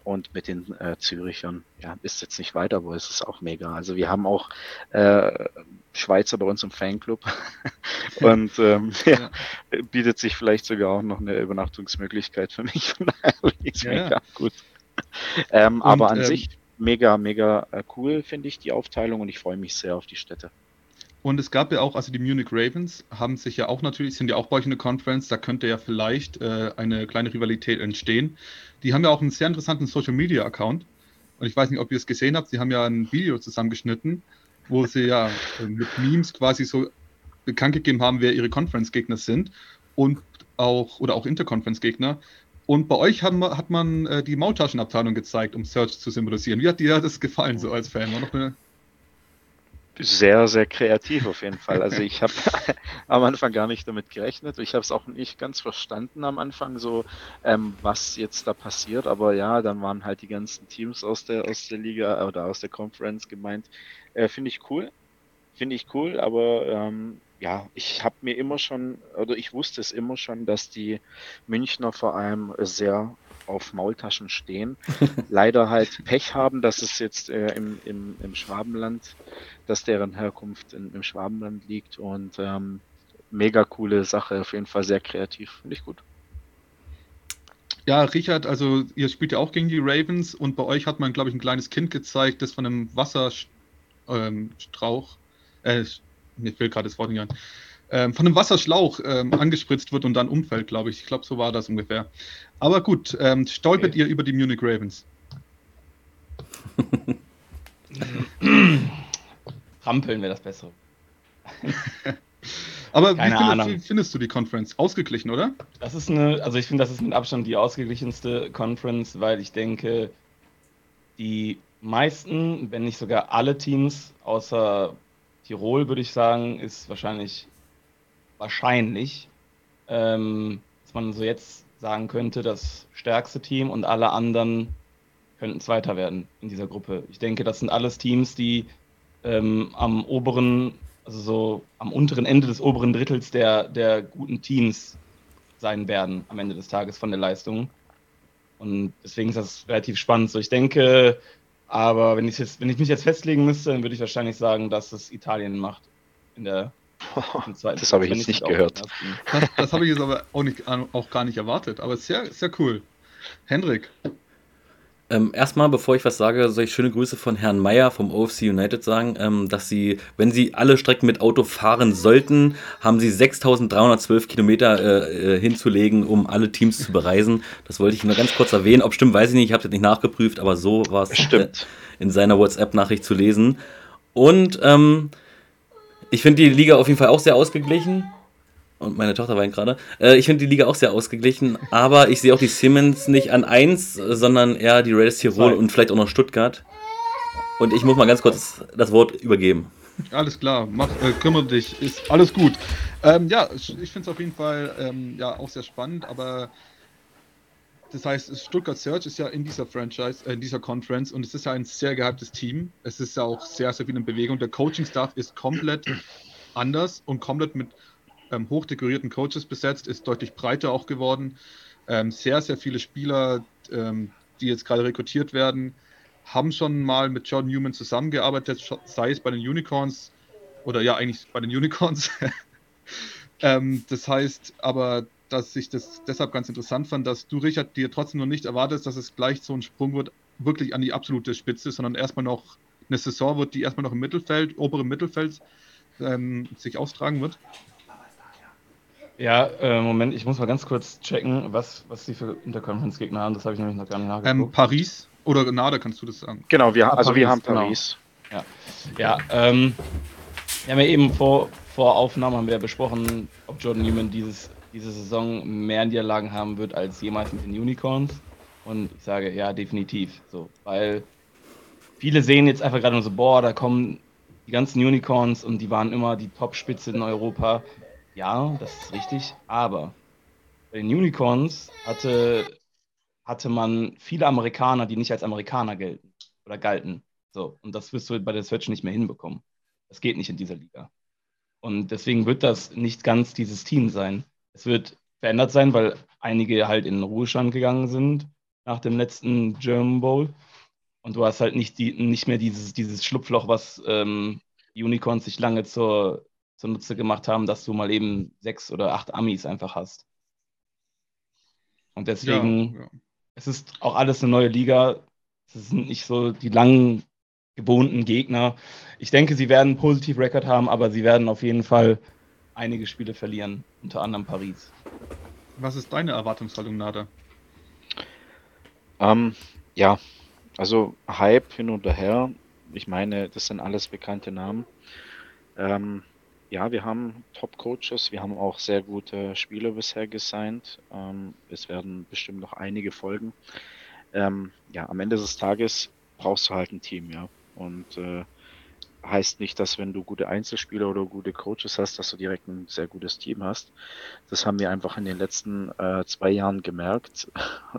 Und mit den äh, Zürichern, ja, ist jetzt nicht weiter, aber es ist auch mega. Also wir haben auch äh, Schweizer bei uns im Fanclub und ähm, ja. ja, bietet sich vielleicht sogar auch noch eine Übernachtungsmöglichkeit für mich. Von daher ist Ja, mega gut. Ähm, Und, aber an ähm, sich mega, mega äh, cool, finde ich, die Aufteilung und ich freue mich sehr auf die Städte. Und es gab ja auch, also die Munich Ravens haben sich ja auch natürlich, sind ja auch bei euch in der Conference, da könnte ja vielleicht äh, eine kleine Rivalität entstehen. Die haben ja auch einen sehr interessanten Social Media Account. Und ich weiß nicht, ob ihr es gesehen habt, sie haben ja ein Video zusammengeschnitten, wo sie ja äh, mit Memes quasi so bekannt gegeben haben, wer ihre Conference-Gegner sind und auch, oder auch Interconference-Gegner. Und bei euch hat man, hat man äh, die Maultaschenabteilung gezeigt, um Search zu symbolisieren. Wie hat dir das gefallen, so als Fan? War noch eine Sehr, sehr kreativ auf jeden Fall. Also ich habe am Anfang gar nicht damit gerechnet. Ich habe es auch nicht ganz verstanden am Anfang, so ähm, was jetzt da passiert. Aber ja, dann waren halt die ganzen Teams aus der aus der Liga oder aus der Conference gemeint. Äh, Finde ich cool. Finde ich cool, aber ähm, ja, ich habe mir immer schon, oder ich wusste es immer schon, dass die Münchner vor allem sehr auf Maultaschen stehen. Leider halt Pech haben, dass es jetzt äh, im, im, im Schwabenland, dass deren Herkunft in, im Schwabenland liegt und ähm, mega coole Sache, auf jeden Fall sehr kreativ, finde ich gut. Ja, Richard, also ihr spielt ja auch gegen die Ravens und bei euch hat man, glaube ich, ein kleines Kind gezeigt, das von einem Wasserstrauch, ähm, äh, mir fehlt gerade das Wort nicht ein, ähm, von einem Wasserschlauch ähm, angespritzt wird und dann umfällt, glaube ich. Ich glaube, so war das ungefähr. Aber gut, ähm, stolpert ihr über die Munich Ravens? Trampeln wäre das Bessere. Aber Keine wie, findest, Ahnung. findest du die Conference? Ausgeglichen, oder? Das ist eine, also ich finde, das ist mit Abstand die ausgeglichenste Conference, weil ich denke, die meisten, wenn nicht sogar alle Teams außer Tirol, würde ich sagen, ist wahrscheinlich wahrscheinlich, ähm, dass man so jetzt sagen könnte, das stärkste Team und alle anderen könnten Zweiter werden in dieser Gruppe. Ich denke, das sind alles Teams, die ähm, am oberen, also so am unteren Ende des oberen Drittels der, der guten Teams sein werden am Ende des Tages von der Leistung. Und deswegen ist das relativ spannend. So, ich denke, aber wenn ich jetzt, wenn ich mich jetzt festlegen müsste, dann würde ich wahrscheinlich sagen, dass es Italien macht in der Das habe ich jetzt nicht gehört. Das, das habe ich jetzt aber auch, nicht, auch gar nicht erwartet. Aber sehr, sehr cool. Hendrik, Ähm, erstmal, bevor ich was sage, soll ich schöne Grüße von Herrn Meyer vom OFC United sagen, ähm, dass sie, wenn sie alle Strecken mit Auto fahren sollten, haben sie 6312 Kilometer äh, äh, hinzulegen, um alle Teams zu bereisen. Das wollte ich nur ganz kurz erwähnen. Ob stimmt, weiß ich nicht, ich habe es jetzt nicht nachgeprüft, aber so war es äh, Stimmt. in seiner WhatsApp-Nachricht zu lesen. Und ähm, ich finde die Liga auf jeden Fall auch sehr ausgeglichen. Und meine Tochter weint gerade. Äh, ich finde die Liga auch sehr ausgeglichen, aber ich sehe auch die Siemens nicht an 1, sondern eher die Raiders Tirol und vielleicht auch noch Stuttgart. und ich muss mal ganz kurz das Wort übergeben. Alles klar, mach, äh, kümmere dich, ist alles gut. Ähm, ja, ich finde es auf jeden Fall ähm, ja, auch sehr spannend, aber das heißt, Stuttgart Search ist ja in dieser Franchise, äh, in dieser Conference und es ist ja ein sehr gehyptes Team. Es ist ja auch sehr, sehr viel in Bewegung. Der Coaching-Staff ist komplett anders und komplett mit ähm, hochdekorierten Coaches besetzt, ist deutlich breiter auch geworden. Ähm, sehr, sehr viele Spieler, ähm, die jetzt gerade rekrutiert werden, haben schon mal mit John Newman zusammengearbeitet, sei es bei den Unicorns oder ja, eigentlich bei den Unicorns. ähm, das heißt aber, dass ich das deshalb ganz interessant fand, dass du, Richard, dir trotzdem noch nicht erwartest, dass es gleich so ein Sprung wird, wirklich an die absolute Spitze, sondern erstmal noch eine Saison wird, die erstmal noch im Mittelfeld, oberen Mittelfeld ähm, sich austragen wird. Ja, äh, Moment, ich muss mal ganz kurz checken, was, was sie für Interconference-Gegner haben. Das habe ich nämlich noch gar nicht ähm, nachgeguckt. Ähm, Paris oder Nada, kannst du das sagen? Genau, wir, also Paris, wir haben genau. Paris. Genau. Ja, ja ähm, wir haben ja eben vor, vor Aufnahme haben wir ja besprochen, ob Jordan Newman dieses, diese Saison mehr Niederlagen haben wird als jemals mit den Unicorns. Und ich sage, ja, definitiv. So, weil viele sehen jetzt einfach gerade nur so, boah, da kommen die ganzen Unicorns und die waren immer die Top-Spitze in Europa. Ja, das ist richtig, aber bei den Unicorns hatte, hatte man viele Amerikaner, die nicht als Amerikaner gelten oder galten. So, und das wirst du bei der Switch nicht mehr hinbekommen. Das geht nicht in dieser Liga. Und deswegen wird das nicht ganz dieses Team sein. Es wird verändert sein, weil einige halt in den Ruhestand gegangen sind nach dem letzten German Bowl. Und du hast halt nicht, die, nicht mehr dieses, dieses Schlupfloch, was ähm, Unicorns sich lange zur zunutze gemacht haben, dass du mal eben sechs oder acht Amis einfach hast. Und deswegen, ja, ja. es ist auch alles eine neue Liga. Es sind nicht so die langen gewohnten Gegner. Ich denke, sie werden einen positiven Rekord haben, aber sie werden auf jeden Fall einige Spiele verlieren, unter anderem Paris. Was ist deine Erwartungshaltung, Nada? Ähm, ja, also Hype hin und her. Ich meine, das sind alles bekannte Namen. Ähm, ja, wir haben Top-Coaches, wir haben auch sehr gute Spieler bisher gesigned. Ähm, es werden bestimmt noch einige folgen. Ähm, ja, am Ende des Tages brauchst du halt ein Team, ja. Und äh, heißt nicht, dass wenn du gute Einzelspieler oder gute Coaches hast, dass du direkt ein sehr gutes Team hast. Das haben wir einfach in den letzten äh, zwei Jahren gemerkt.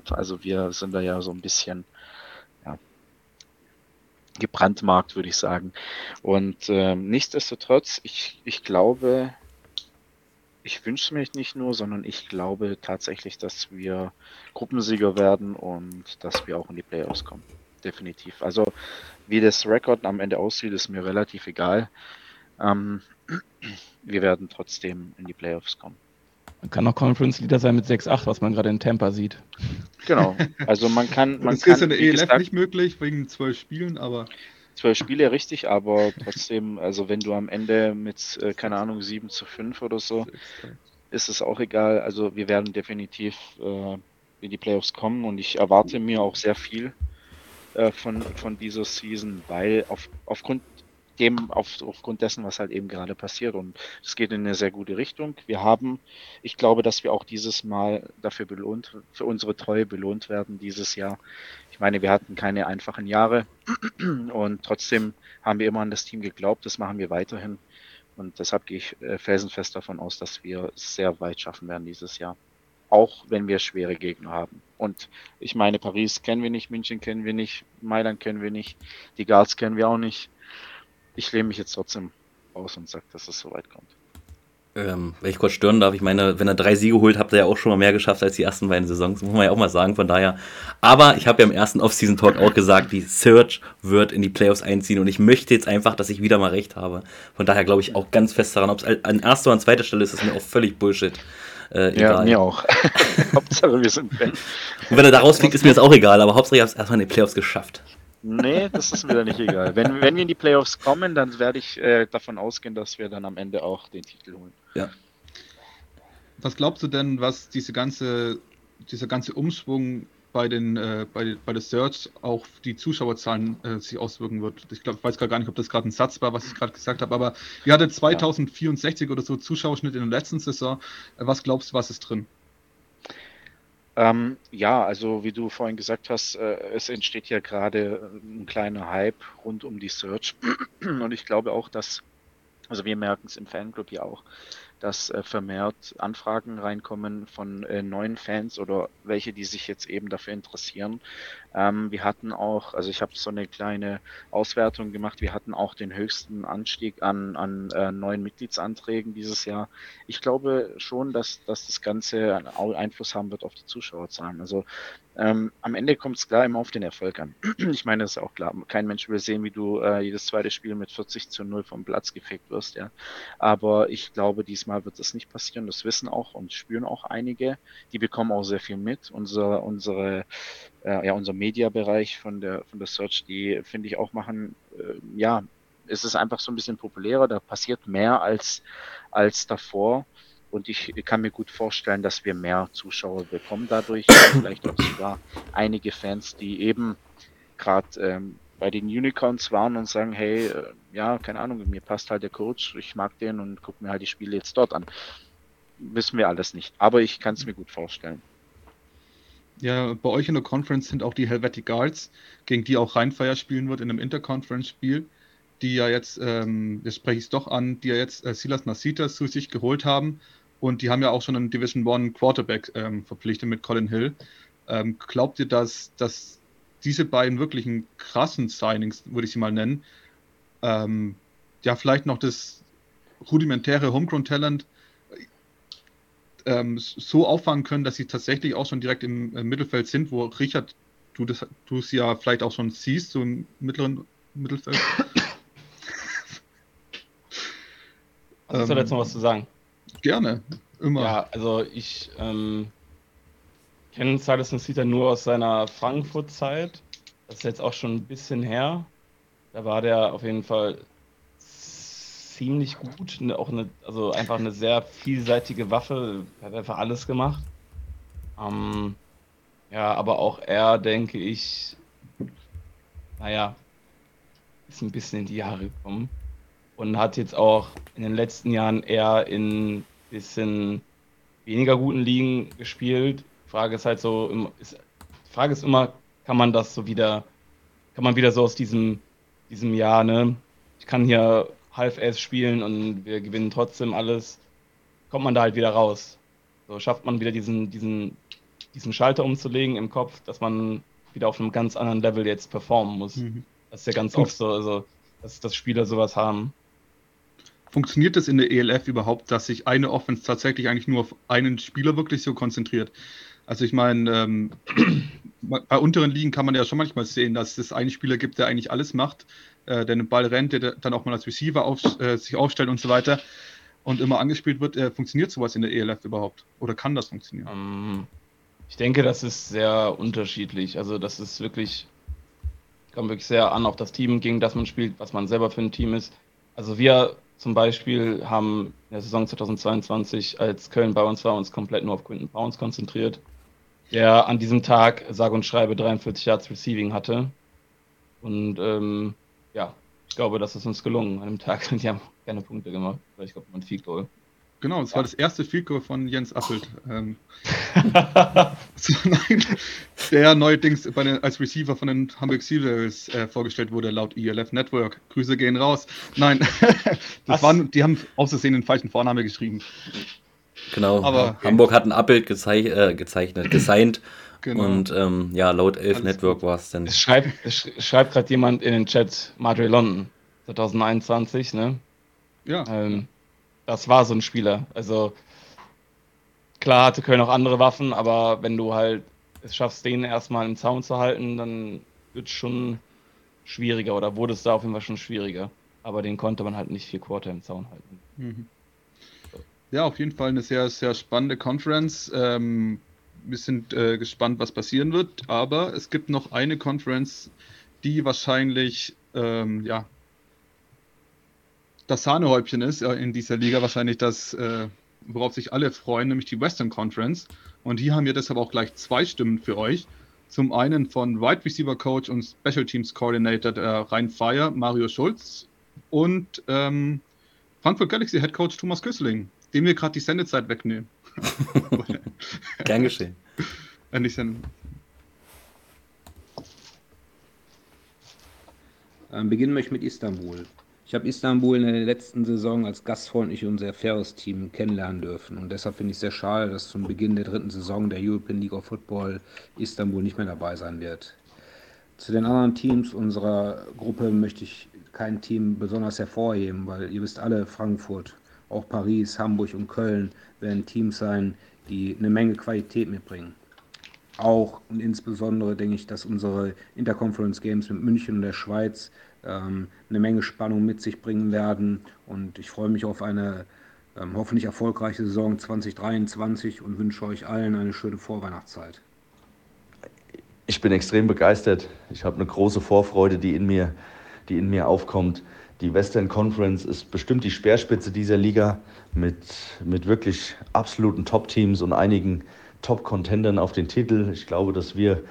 Also wir sind da ja so ein bisschen gebrandmarkt, würde ich sagen. Und ähm, nichtsdestotrotz, ich, ich glaube, ich wünsche mich nicht nur, sondern ich glaube tatsächlich, dass wir Gruppensieger werden und dass wir auch in die Playoffs kommen. Definitiv. Also wie das Rekord am Ende aussieht, ist mir relativ egal. Ähm, wir werden trotzdem in die Playoffs kommen. Man kann auch Conference Leader sein mit 6-8, was man gerade in Tampa sieht. Genau. Also man kann. Man das ist in der ELF gesagt, nicht möglich, wegen zwölf Spielen, aber. Zwölf Spiele, richtig, aber trotzdem, also wenn du am Ende mit, äh, keine Ahnung, 7 zu 5 oder so, ist es auch egal. Also wir werden definitiv äh, in die Playoffs kommen und ich erwarte mir auch sehr viel äh, von, von dieser Season, weil auf, aufgrund dem, auf, aufgrund dessen, was halt eben gerade passiert. Und es geht in eine sehr gute Richtung. Wir haben, ich glaube, dass wir auch dieses Mal dafür belohnt, für unsere Treue belohnt werden dieses Jahr. Ich meine, wir hatten keine einfachen Jahre und trotzdem haben wir immer an das Team geglaubt. Das machen wir weiterhin. Und deshalb gehe ich äh, felsenfest davon aus, dass wir es sehr weit schaffen werden dieses Jahr. Auch wenn wir schwere Gegner haben. Und ich meine, Paris kennen wir nicht, München kennen wir nicht, Mailand kennen wir nicht, die Guards kennen wir auch nicht ich lehne mich jetzt trotzdem aus und sage, dass es so weit kommt. Ähm, wenn ich kurz stören darf, ich meine, wenn er drei Siege holt, habt ihr ja auch schon mal mehr geschafft als die ersten beiden Saisons, muss man ja auch mal sagen, von daher. Aber ich habe ja im ersten Off-Season-Talk auch gesagt, die Search wird in die Playoffs einziehen und ich möchte jetzt einfach, dass ich wieder mal recht habe. Von daher glaube ich auch ganz fest daran, ob es an erster oder an zweiter Stelle ist, ist mir auch völlig Bullshit. Äh, ja, mir auch. Hauptsache wir sind weg. Und wenn er da rausfliegt, ist mir das auch egal, aber Hauptsache ich habe es erstmal in die Playoffs geschafft. Nee, das ist mir dann nicht egal. Wenn, wenn wir in die Playoffs kommen, dann werde ich äh, davon ausgehen, dass wir dann am Ende auch den Titel holen. Ja. Was glaubst du denn, was diese ganze, dieser ganze Umschwung bei den äh, bei, bei der Search auf die Zuschauerzahlen äh, sich auswirken wird. Ich glaube, ich weiß gar nicht, ob das gerade ein Satz war, was ich gerade gesagt habe, aber wir hatten 2064 ja. oder so Zuschauerschnitt in der letzten Saison. Was glaubst du, was ist drin? Ähm, ja, also wie du vorhin gesagt hast, äh, es entsteht ja gerade ein kleiner Hype rund um die Search. Und ich glaube auch, dass, also wir merken es im Fanclub ja auch, dass äh, vermehrt Anfragen reinkommen von äh, neuen Fans oder welche, die sich jetzt eben dafür interessieren. Ähm, wir hatten auch, also ich habe so eine kleine Auswertung gemacht, wir hatten auch den höchsten Anstieg an, an äh, neuen Mitgliedsanträgen dieses Jahr. Ich glaube schon, dass, dass das Ganze Einfluss haben wird auf die Zuschauerzahlen. Also ähm, am Ende kommt es klar immer auf den Erfolg an. ich meine, das ist auch klar. Kein Mensch will sehen, wie du äh, jedes zweite Spiel mit 40 zu 0 vom Platz gefegt wirst, ja. Aber ich glaube, diesmal wird das nicht passieren. Das wissen auch und spüren auch einige. Die bekommen auch sehr viel mit. Unser, unsere, äh, ja, unser Mediabereich von der, von der Search, die finde ich auch machen, äh, ja, es ist einfach so ein bisschen populärer. Da passiert mehr als, als davor. Und ich kann mir gut vorstellen, dass wir mehr Zuschauer bekommen dadurch. Vielleicht auch sogar einige Fans, die eben gerade ähm, bei den Unicorns waren und sagen, hey, äh, ja, keine Ahnung, mir passt halt der Coach, ich mag den und gucke mir halt die Spiele jetzt dort an. Wissen wir alles nicht, aber ich kann es mir gut vorstellen. Ja, bei euch in der Conference sind auch die Helvetic Guards, gegen die auch Rheinfire spielen wird in einem Interconference-Spiel, die ja jetzt, ähm, jetzt spreche ich es doch an, die ja jetzt äh, Silas Nasitas zu sich geholt haben und die haben ja auch schon einen Division One Quarterback ähm, verpflichtet mit Colin Hill. Ähm, glaubt ihr, dass, dass diese beiden wirklichen krassen Signings, würde ich sie mal nennen, ähm, ja, vielleicht noch das rudimentäre Homegrown-Talent ähm, so auffangen können, dass sie tatsächlich auch schon direkt im, im Mittelfeld sind, wo Richard, du das, du es ja vielleicht auch schon siehst, so im mittleren Mittelfeld. Hast du dazu noch was zu sagen? Gerne, immer. Ja, also ich ähm, kenne Silas Nicita nur aus seiner Frankfurt-Zeit. Das ist jetzt auch schon ein bisschen her. Da war der auf jeden Fall ziemlich gut. Auch eine, also einfach eine sehr vielseitige Waffe. Hat einfach alles gemacht. Ähm, ja, aber auch er, denke ich, naja, ist ein bisschen in die Jahre gekommen und hat jetzt auch in den letzten Jahren eher in bisschen weniger guten Ligen gespielt. Frage ist halt so, ist, Frage ist immer, kann man das so wieder, kann man wieder so aus diesem, diesem Jahr, ne? Ich kann hier Half-Ass spielen und wir gewinnen trotzdem alles. Kommt man da halt wieder raus? So schafft man wieder diesen, diesen, diesen Schalter umzulegen im Kopf, dass man wieder auf einem ganz anderen Level jetzt performen muss. Mhm. Das ist ja ganz oft so, also, dass, dass Spieler sowas haben funktioniert es in der ELF überhaupt, dass sich eine Offense tatsächlich eigentlich nur auf einen Spieler wirklich so konzentriert? Also ich meine, ähm, bei unteren Ligen kann man ja schon manchmal sehen, dass es einen Spieler gibt, der eigentlich alles macht, äh, der den Ball rennt, der dann auch mal als Receiver auf, äh, sich aufstellt und so weiter und immer angespielt wird. Äh, funktioniert sowas in der ELF überhaupt? Oder kann das funktionieren? Ähm, ich denke, das ist sehr unterschiedlich. Also das ist wirklich, kommt wirklich sehr an auf das Team, gegen das man spielt, was man selber für ein Team ist. Also wir zum Beispiel haben in der Saison 2022, als Köln bei uns war, uns komplett nur auf Quinton Bounce konzentriert, der an diesem Tag sage und schreibe 43 Yards Receiving hatte. Und ähm, ja, ich glaube, das ist uns gelungen an dem Tag. Die haben keine Punkte gemacht. Ich glaube, man Field Goal. Genau, es ja. war das erste Field Goal von Jens Appelt. Ähm, so, nein, der neuerdings den, als Receiver von den Hamburg Seals äh, vorgestellt wurde, laut ELF Network. Grüße gehen raus. Nein, das waren, die haben auszusehen den falschen Vorname geschrieben. Genau, Aber, Hamburg hat ein Abbild gezeich äh, gezeichnet, gesigned. Genau. Und ähm, ja, laut Elf Alles Network war es dann. Es schreibt, es schreibt gerade jemand in den Chat, Madre London 2021, ne? Ja. Ähm, das war so ein Spieler. Also klar hatte Köln auch andere Waffen, aber wenn du halt es schaffst, den erstmal im Zaun zu halten, dann wird es schon schwieriger oder wurde es da auf jeden Fall schon schwieriger. Aber den konnte man halt nicht vier Quarter im Zaun halten. Mhm. Ja, auf jeden Fall eine sehr, sehr spannende Conference. Ähm, wir sind äh, gespannt, was passieren wird. Aber es gibt noch eine Conference, die wahrscheinlich ähm, ja, das Sahnehäubchen ist in dieser Liga wahrscheinlich das, äh, worauf sich alle freuen, nämlich die Western Conference. Und hier haben wir deshalb auch gleich zwei Stimmen für euch. Zum einen von Wide Receiver Coach und Special Teams Coordinator der Rhein Fire, Mario Schulz, und ähm, Frankfurt Galaxy Head Coach Thomas Kösseling, dem wir gerade die Sendezeit wegnehmen. Gern geschehen. Äh, nicht sein. Ähm, beginnen möchte ich mit Istanbul. Ich habe Istanbul in der letzten Saison als gastfreundlich und sehr faires Team kennenlernen dürfen. Und deshalb finde ich es sehr schade, dass zum Beginn der dritten Saison der European League of Football Istanbul nicht mehr dabei sein wird. Zu den anderen Teams unserer Gruppe möchte ich kein Team besonders hervorheben, weil ihr wisst alle, Frankfurt, auch Paris, Hamburg und Köln werden Teams sein, die eine Menge Qualität mitbringen. Auch und insbesondere denke ich, dass unsere Interconference Games mit München und der Schweiz ähm, eine Menge Spannung mit sich bringen werden. Und ich freue mich auf eine ähm, hoffentlich erfolgreiche Saison 2023 und wünsche euch allen eine schöne Vorweihnachtszeit. Ich bin extrem begeistert. Ich habe eine große Vorfreude, die in mir, die in mir aufkommt. Die Western Conference ist bestimmt die Speerspitze dieser Liga mit, mit wirklich absoluten Top-Teams und einigen Top-Contendern auf den Titel. Ich glaube, dass wir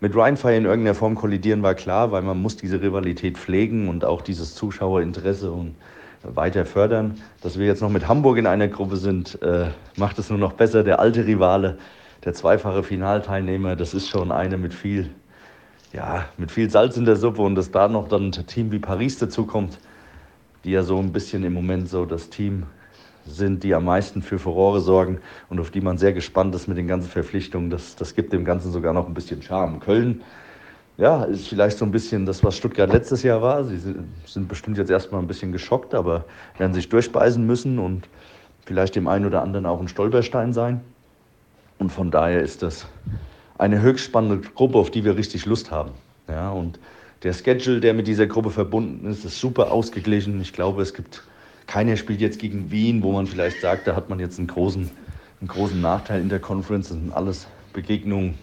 mit Rheinfire in irgendeiner Form kollidieren, war klar, weil man muss diese Rivalität pflegen und auch dieses Zuschauerinteresse und weiter fördern. Dass wir jetzt noch mit Hamburg in einer Gruppe sind, äh, macht es nur noch besser. Der alte Rivale, der zweifache Finalteilnehmer, das ist schon eine mit viel, ja, mit viel Salz in der Suppe und dass da noch dann ein Team wie Paris dazukommt, die ja so ein bisschen im Moment so das Team sind, die am meisten für Furore sorgen und auf die man sehr gespannt ist mit den ganzen Verpflichtungen. Das, das gibt dem Ganzen sogar noch ein bisschen Charme. Köln, ja, ist vielleicht so ein bisschen das, was Stuttgart letztes Jahr war. Sie sind bestimmt jetzt erstmal ein bisschen geschockt, aber werden sich durchbeißen müssen und vielleicht dem einen oder anderen auch ein Stolperstein sein. Und von daher ist das eine höchst spannende Gruppe, auf die wir richtig Lust haben. Ja, und der Schedule, der mit dieser Gruppe verbunden ist, ist super ausgeglichen. Ich glaube, es gibt keiner spielt jetzt gegen Wien, wo man vielleicht sagt, da hat man jetzt einen großen, einen großen Nachteil in der Conference. Das sind alles Begegnungen,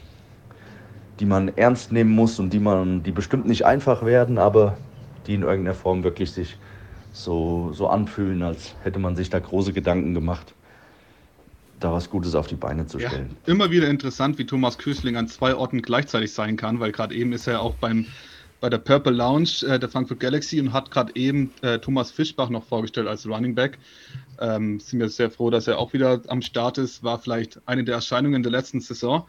die man ernst nehmen muss und die man, die bestimmt nicht einfach werden, aber die in irgendeiner Form wirklich sich so, so anfühlen, als hätte man sich da große Gedanken gemacht, da was Gutes auf die Beine zu stellen. Ja, immer wieder interessant, wie Thomas Kösling an zwei Orten gleichzeitig sein kann, weil gerade eben ist er auch beim bei der Purple Lounge äh, der Frankfurt Galaxy und hat gerade eben äh, Thomas Fischbach noch vorgestellt als Running Back. Ähm, sind wir sehr froh, dass er auch wieder am Start ist. War vielleicht eine der Erscheinungen der letzten Saison.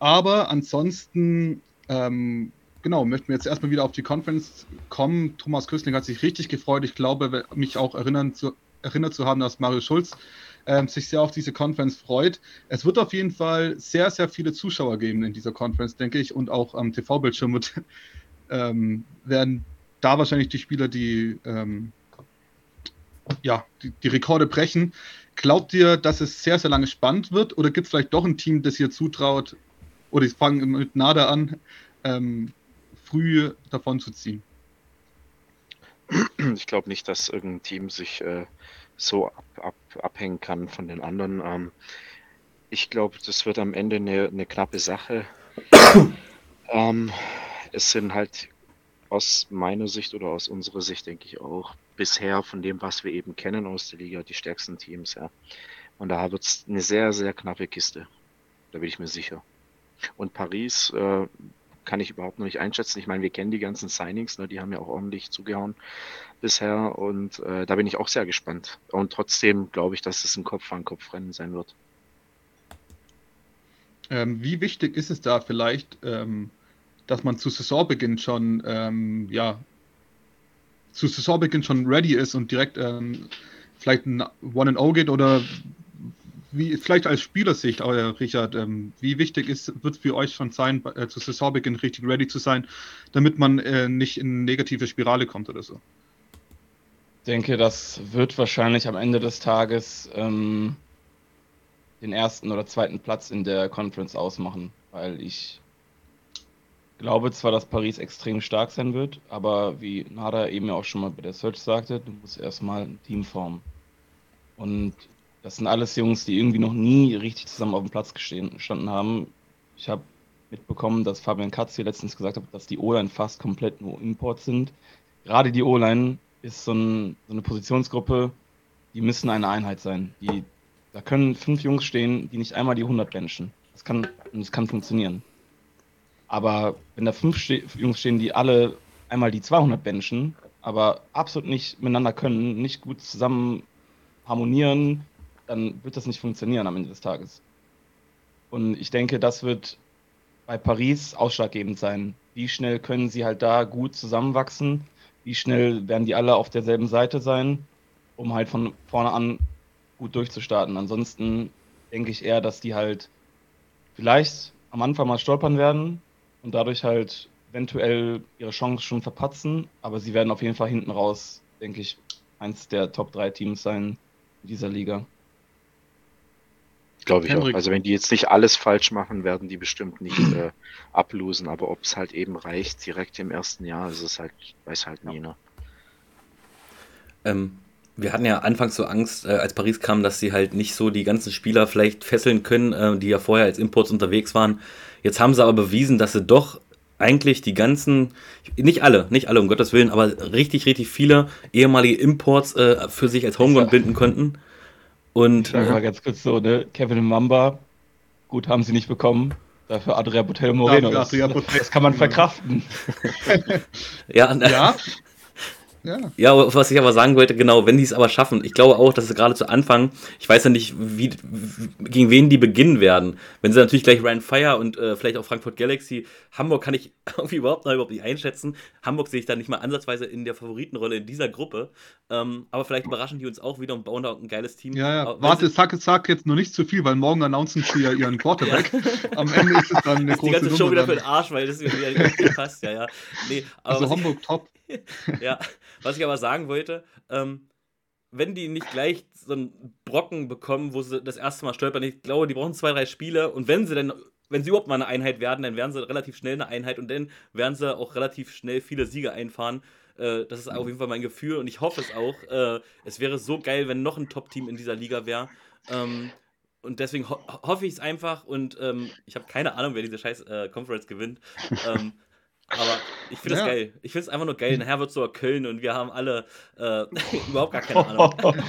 Aber ansonsten, ähm, genau, möchten wir jetzt erstmal wieder auf die Conference kommen. Thomas Köstling hat sich richtig gefreut. Ich glaube, mich auch erinnern zu, erinnert zu haben, dass Mario Schulz ähm, sich sehr auf diese Conference freut. Es wird auf jeden Fall sehr, sehr viele Zuschauer geben in dieser Conference, denke ich, und auch am TV-Bildschirm ähm, werden da wahrscheinlich die Spieler, die ähm, ja, die, die, Rekorde brechen. Glaubt ihr, dass es sehr, sehr lange spannend wird? Oder gibt es vielleicht doch ein Team, das ihr zutraut, oder ich fange mit Nada an, ähm, früh davon zu ziehen? Ich glaube nicht, dass irgendein Team sich äh, so ab, ab, abhängen kann von den anderen. Ähm, ich glaube, das wird am Ende eine, eine knappe Sache. ähm, es sind halt aus meiner Sicht oder aus unserer Sicht, denke ich auch, bisher von dem, was wir eben kennen aus der Liga, die stärksten Teams. Ja. Und da wird es eine sehr, sehr knappe Kiste. Da bin ich mir sicher. Und Paris äh, kann ich überhaupt noch nicht einschätzen. Ich meine, wir kennen die ganzen Signings, ne, die haben ja auch ordentlich zugehauen bisher. Und äh, da bin ich auch sehr gespannt. Und trotzdem glaube ich, dass es ein Kopf-an-Kopf-Rennen sein wird. Ähm, wie wichtig ist es da vielleicht, ähm, dass man zu Saisonbeginn schon, ähm, ja, zu Saisonbeginn schon ready ist und direkt ähm, vielleicht ein One-and-O geht oder wie, vielleicht als Spielersicht, äh, Richard, ähm, wie wichtig ist, wird es für euch schon sein, äh, zu Saisonbeginn richtig ready zu sein, damit man äh, nicht in eine negative Spirale kommt oder so? Ich denke, das wird wahrscheinlich am Ende des Tages ähm, den ersten oder zweiten Platz in der Conference ausmachen, weil ich glaube zwar, dass Paris extrem stark sein wird, aber wie Nada eben ja auch schon mal bei der Search sagte, du musst erstmal ein Team formen. Und das sind alles Jungs, die irgendwie noch nie richtig zusammen auf dem Platz gestanden haben. Ich habe mitbekommen, dass Fabian Katz hier letztens gesagt hat, dass die O-Line fast komplett nur Import sind. Gerade die O-Line ist so, ein, so, eine Positionsgruppe, die müssen eine Einheit sein. Die, da können fünf Jungs stehen, die nicht einmal die 100 benchen. Das kann, das kann funktionieren. Aber wenn da fünf Ste Jungs stehen, die alle einmal die 200 benchen, aber absolut nicht miteinander können, nicht gut zusammen harmonieren, dann wird das nicht funktionieren am Ende des Tages. Und ich denke, das wird bei Paris ausschlaggebend sein. Wie schnell können sie halt da gut zusammenwachsen? Wie schnell werden die alle auf derselben Seite sein, um halt von vorne an gut durchzustarten? Ansonsten denke ich eher, dass die halt vielleicht am Anfang mal stolpern werden und dadurch halt eventuell ihre Chance schon verpatzen, aber sie werden auf jeden Fall hinten raus, denke ich, eins der Top 3 Teams sein in dieser Liga. Glaube ich Henrik. auch. Also wenn die jetzt nicht alles falsch machen, werden die bestimmt nicht äh, ablosen. Aber ob es halt eben reicht, direkt im ersten Jahr, ist es halt, weiß halt nie, ne? Ähm, wir hatten ja anfangs so Angst, äh, als Paris kam, dass sie halt nicht so die ganzen Spieler vielleicht fesseln können, äh, die ja vorher als Imports unterwegs waren. Jetzt haben sie aber bewiesen, dass sie doch eigentlich die ganzen, nicht alle, nicht alle um Gottes Willen, aber richtig, richtig viele ehemalige Imports äh, für sich als Homegrown binden konnten. Und, ich sag mal ganz kurz so, ne? Kevin Mamba, gut, haben sie nicht bekommen. Dafür Adria Botello Moreno. Ja, das, das, kann man verkraften. ja, ja. Ja. ja, was ich aber sagen wollte, genau, wenn die es aber schaffen, ich glaube auch, dass es gerade zu Anfang, ich weiß ja nicht, wie, gegen wen die beginnen werden. Wenn sie natürlich gleich Ryan Fire und äh, vielleicht auch Frankfurt Galaxy, Hamburg kann ich irgendwie überhaupt noch überhaupt nicht einschätzen. Hamburg sehe ich da nicht mal ansatzweise in der Favoritenrolle in dieser Gruppe. Ähm, aber vielleicht überraschen die uns auch wieder und bauen da ein geiles Team. Ja, ja. Warte, sag, sag jetzt nur nicht zu viel, weil morgen announcen sie ja ihren Quarterback. Am Ende ist es dann eine große Die ganze Show wieder für den Arsch, weil das wieder passt, ja, ja. Nee, also Hamburg top. ja, was ich aber sagen wollte, ähm, wenn die nicht gleich so einen Brocken bekommen, wo sie das erste Mal stolpern, ich glaube, die brauchen zwei, drei Spiele und wenn sie dann, wenn sie überhaupt mal eine Einheit werden, dann werden sie relativ schnell eine Einheit und dann werden sie auch relativ schnell viele Siege einfahren. Äh, das ist auf jeden Fall mein Gefühl und ich hoffe es auch. Äh, es wäre so geil, wenn noch ein Top-Team in dieser Liga wäre. Ähm, und deswegen ho hoffe ich es einfach und ähm, ich habe keine Ahnung, wer diese scheiß äh, Conference gewinnt. ähm, aber ich finde das ja. geil. Ich finde es einfach nur geil. Nachher wird es sogar Köln und wir haben alle äh, überhaupt gar keine Ahnung.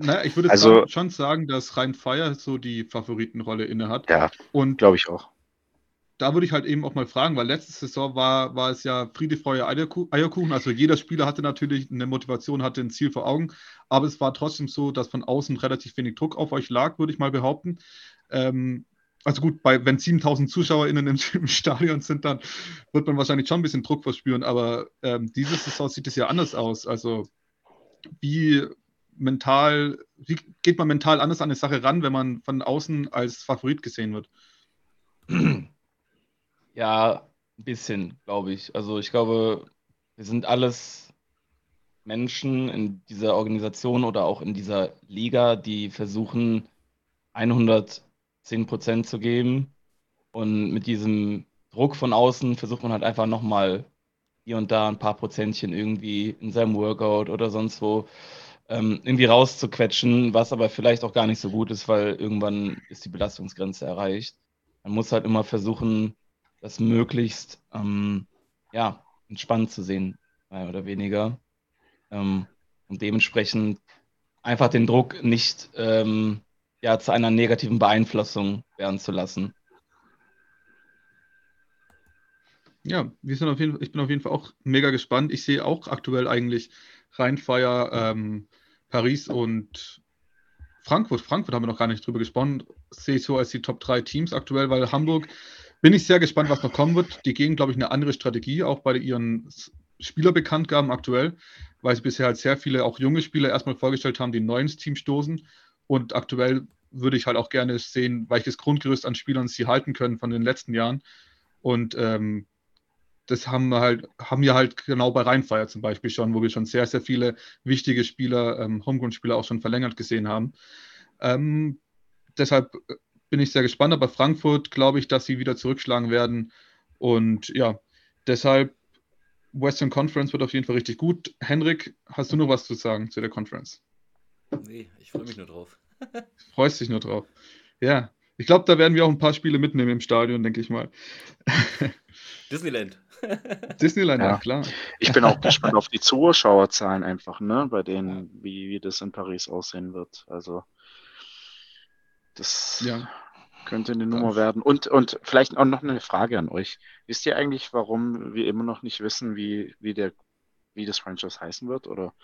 Naja, ich würde also, schon sagen, dass Rhein Fire so die Favoritenrolle inne hat. Ja, glaube ich auch. Da würde ich halt eben auch mal fragen, weil letzte Saison war, war es ja Friede, Freude, Eierkuchen. Also jeder Spieler hatte natürlich eine Motivation, hatte ein Ziel vor Augen. Aber es war trotzdem so, dass von außen relativ wenig Druck auf euch lag, würde ich mal behaupten. Ähm, also gut, bei, wenn 7000 ZuschauerInnen im, im, Stadion sind, dann wird man wahrscheinlich schon ein bisschen Druck verspüren, aber ähm, diese Saison sieht es ja anders aus. Also wie mental, wie geht man mental anders an eine Sache ran, wenn man von außen als Favorit gesehen wird? Ja, ein bisschen, glaube ich. Also ich glaube, wir sind alles Menschen in dieser Organisation oder auch in dieser Liga, die versuchen, 100 10% zu geben. Und mit diesem Druck von außen versucht man halt einfach nochmal hier und da ein paar Prozentchen irgendwie in seinem Workout oder sonst wo ähm, irgendwie rauszuquetschen, was aber vielleicht auch gar nicht so gut ist, weil irgendwann ist die Belastungsgrenze erreicht. Man muss halt immer versuchen, das möglichst ähm, ja, entspannt zu sehen, mehr oder weniger. Ähm, und dementsprechend einfach den Druck nicht ähm, ja, zu einer negativen Beeinflussung werden zu lassen. Ja, wir sind auf jeden Fall, ich bin auf jeden Fall auch mega gespannt. Ich sehe auch aktuell eigentlich Rheinfeier, ähm, Paris und Frankfurt. Frankfurt haben wir noch gar nicht drüber gesprochen. Sehe ich so als die Top 3 Teams aktuell, weil Hamburg bin ich sehr gespannt, was noch kommen wird. Die gehen, glaube ich, eine andere Strategie, auch bei ihren Spielerbekanntgaben aktuell, weil sie bisher halt sehr viele auch junge Spieler erstmal vorgestellt haben, die neu ins Team stoßen. Und aktuell würde ich halt auch gerne sehen, welches Grundgerüst an Spielern sie halten können von den letzten Jahren. Und ähm, das haben wir halt, haben wir halt genau bei Rheinfeier zum Beispiel schon, wo wir schon sehr, sehr viele wichtige Spieler, ähm, Homegrown-Spieler auch schon verlängert gesehen haben. Ähm, deshalb bin ich sehr gespannt, aber Frankfurt glaube ich, dass sie wieder zurückschlagen werden. Und ja, deshalb Western Conference wird auf jeden Fall richtig gut. Henrik, hast du noch was zu sagen zu der Conference? Nee, ich freue mich nur drauf. Freust dich nur drauf. Ja, ich glaube, da werden wir auch ein paar Spiele mitnehmen im Stadion, denke ich mal. Disneyland. Disneyland, ja. ja. klar. Ich bin auch gespannt auf die Zuschauerzahlen einfach, ne, bei denen, wie, wie das in Paris aussehen wird. Also, das ja. könnte eine Nummer werden. Und, und vielleicht auch noch eine Frage an euch. Wisst ihr eigentlich, warum wir immer noch nicht wissen, wie, wie der wie das Franchise heißen wird? Oder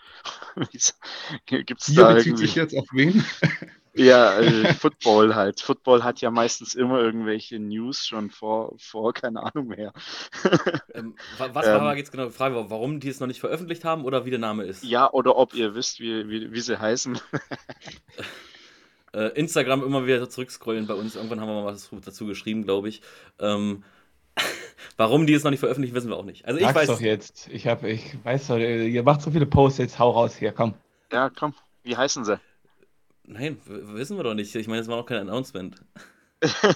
gibt es da bezieht irgendwie... sich jetzt auf wen? Ja, äh, Football halt. Football hat ja meistens immer irgendwelche News schon vor, vor keine Ahnung mehr. Ähm, was war ähm, jetzt genau die Frage, warum die es noch nicht veröffentlicht haben oder wie der Name ist? Ja, oder ob ihr wisst, wie, wie, wie sie heißen. äh, Instagram immer wieder zurückscrollen bei uns. Irgendwann haben wir mal was dazu geschrieben, glaube ich. Ähm, warum die es noch nicht veröffentlichen, wissen wir auch nicht. Also ich Sag's weiß doch jetzt. Ich habe, ich weiß doch, ihr macht so viele Posts jetzt, hau raus hier, komm. Ja, komm. Wie heißen sie? Nein, wissen wir doch nicht. Ich meine, es war noch kein Announcement.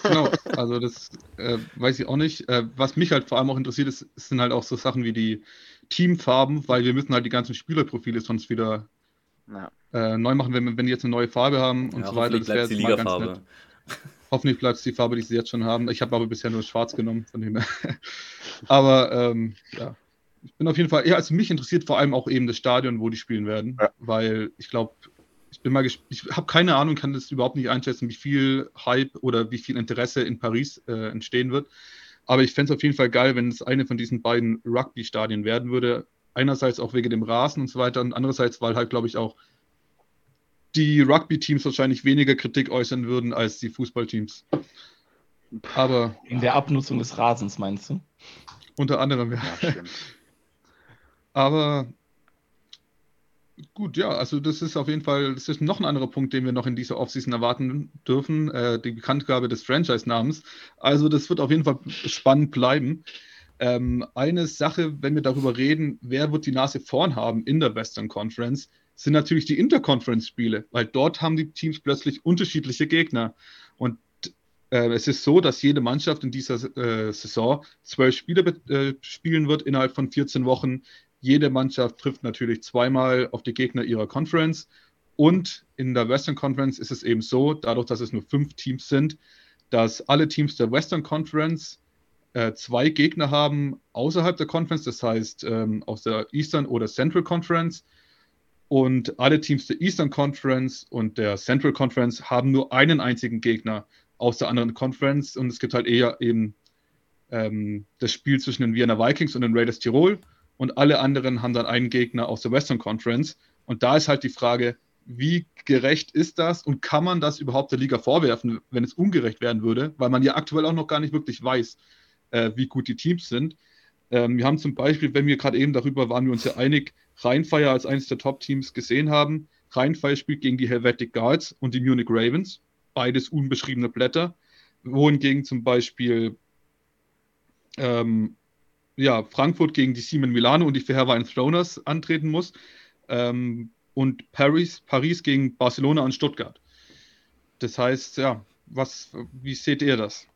genau, also das äh, weiß ich auch nicht. Äh, was mich halt vor allem auch interessiert, ist, sind halt auch so Sachen wie die Teamfarben, weil wir müssen halt die ganzen Spielerprofile sonst wieder ja. äh, neu machen, wenn, wenn die jetzt eine neue Farbe haben und ja, so weiter. Das wäre jetzt mal ganz nett. Hoffentlich bleibt es die Farbe, die sie jetzt schon haben. Ich habe aber bisher nur schwarz genommen, von dem her. aber ähm, ja, ich bin auf jeden Fall, ja, also mich interessiert vor allem auch eben das Stadion, wo die spielen werden, ja. weil ich glaube, ich bin mal ich habe keine Ahnung, kann das überhaupt nicht einschätzen, wie viel Hype oder wie viel Interesse in Paris äh, entstehen wird. Aber ich fände es auf jeden Fall geil, wenn es eine von diesen beiden Rugby-Stadien werden würde. Einerseits auch wegen dem Rasen und so weiter und andererseits, weil halt, glaube ich, auch die Rugby-Teams wahrscheinlich weniger Kritik äußern würden als die Fußballteams. Aber. In der Abnutzung des Rasens, meinst du? Unter anderem, ja. ja Aber Gut, ja, also das ist auf jeden Fall, das ist noch ein anderer Punkt, den wir noch in dieser Offseason erwarten dürfen, äh, die Bekanntgabe des Franchise-Namens. Also das wird auf jeden Fall spannend bleiben. Ähm, eine Sache, wenn wir darüber reden, wer wird die Nase vorn haben in der Western Conference, sind natürlich die Interconference-Spiele, weil dort haben die Teams plötzlich unterschiedliche Gegner. Und äh, es ist so, dass jede Mannschaft in dieser äh, Saison zwölf Spiele äh, spielen wird innerhalb von 14 Wochen. Jede Mannschaft trifft natürlich zweimal auf die Gegner ihrer Conference. Und in der Western Conference ist es eben so, dadurch, dass es nur fünf Teams sind, dass alle Teams der Western Conference äh, zwei Gegner haben außerhalb der Conference, das heißt ähm, aus der Eastern oder Central Conference. Und alle Teams der Eastern Conference und der Central Conference haben nur einen einzigen Gegner aus der anderen Conference. Und es gibt halt eher eben ähm, das Spiel zwischen den Vienna Vikings und den Raiders Tirol und alle anderen haben dann einen Gegner aus der Western Conference. Und da ist halt die Frage, wie gerecht ist das und kann man das überhaupt der Liga vorwerfen, wenn es ungerecht werden würde, weil man ja aktuell auch noch gar nicht wirklich weiß, äh, wie gut die Teams sind. Ähm, wir haben zum Beispiel, wenn wir gerade eben darüber waren, wir uns ja einig, Rheinfire als eines der Top-Teams gesehen haben. Rheinfire spielt gegen die Helvetic Guards und die Munich Ravens, beides unbeschriebene Blätter, wohingegen zum Beispiel ähm, ja, Frankfurt gegen die Siemen Milano und die Fairwein Throners antreten muss. Ähm, und Paris, Paris gegen Barcelona und Stuttgart. Das heißt, ja, was, wie seht ihr das?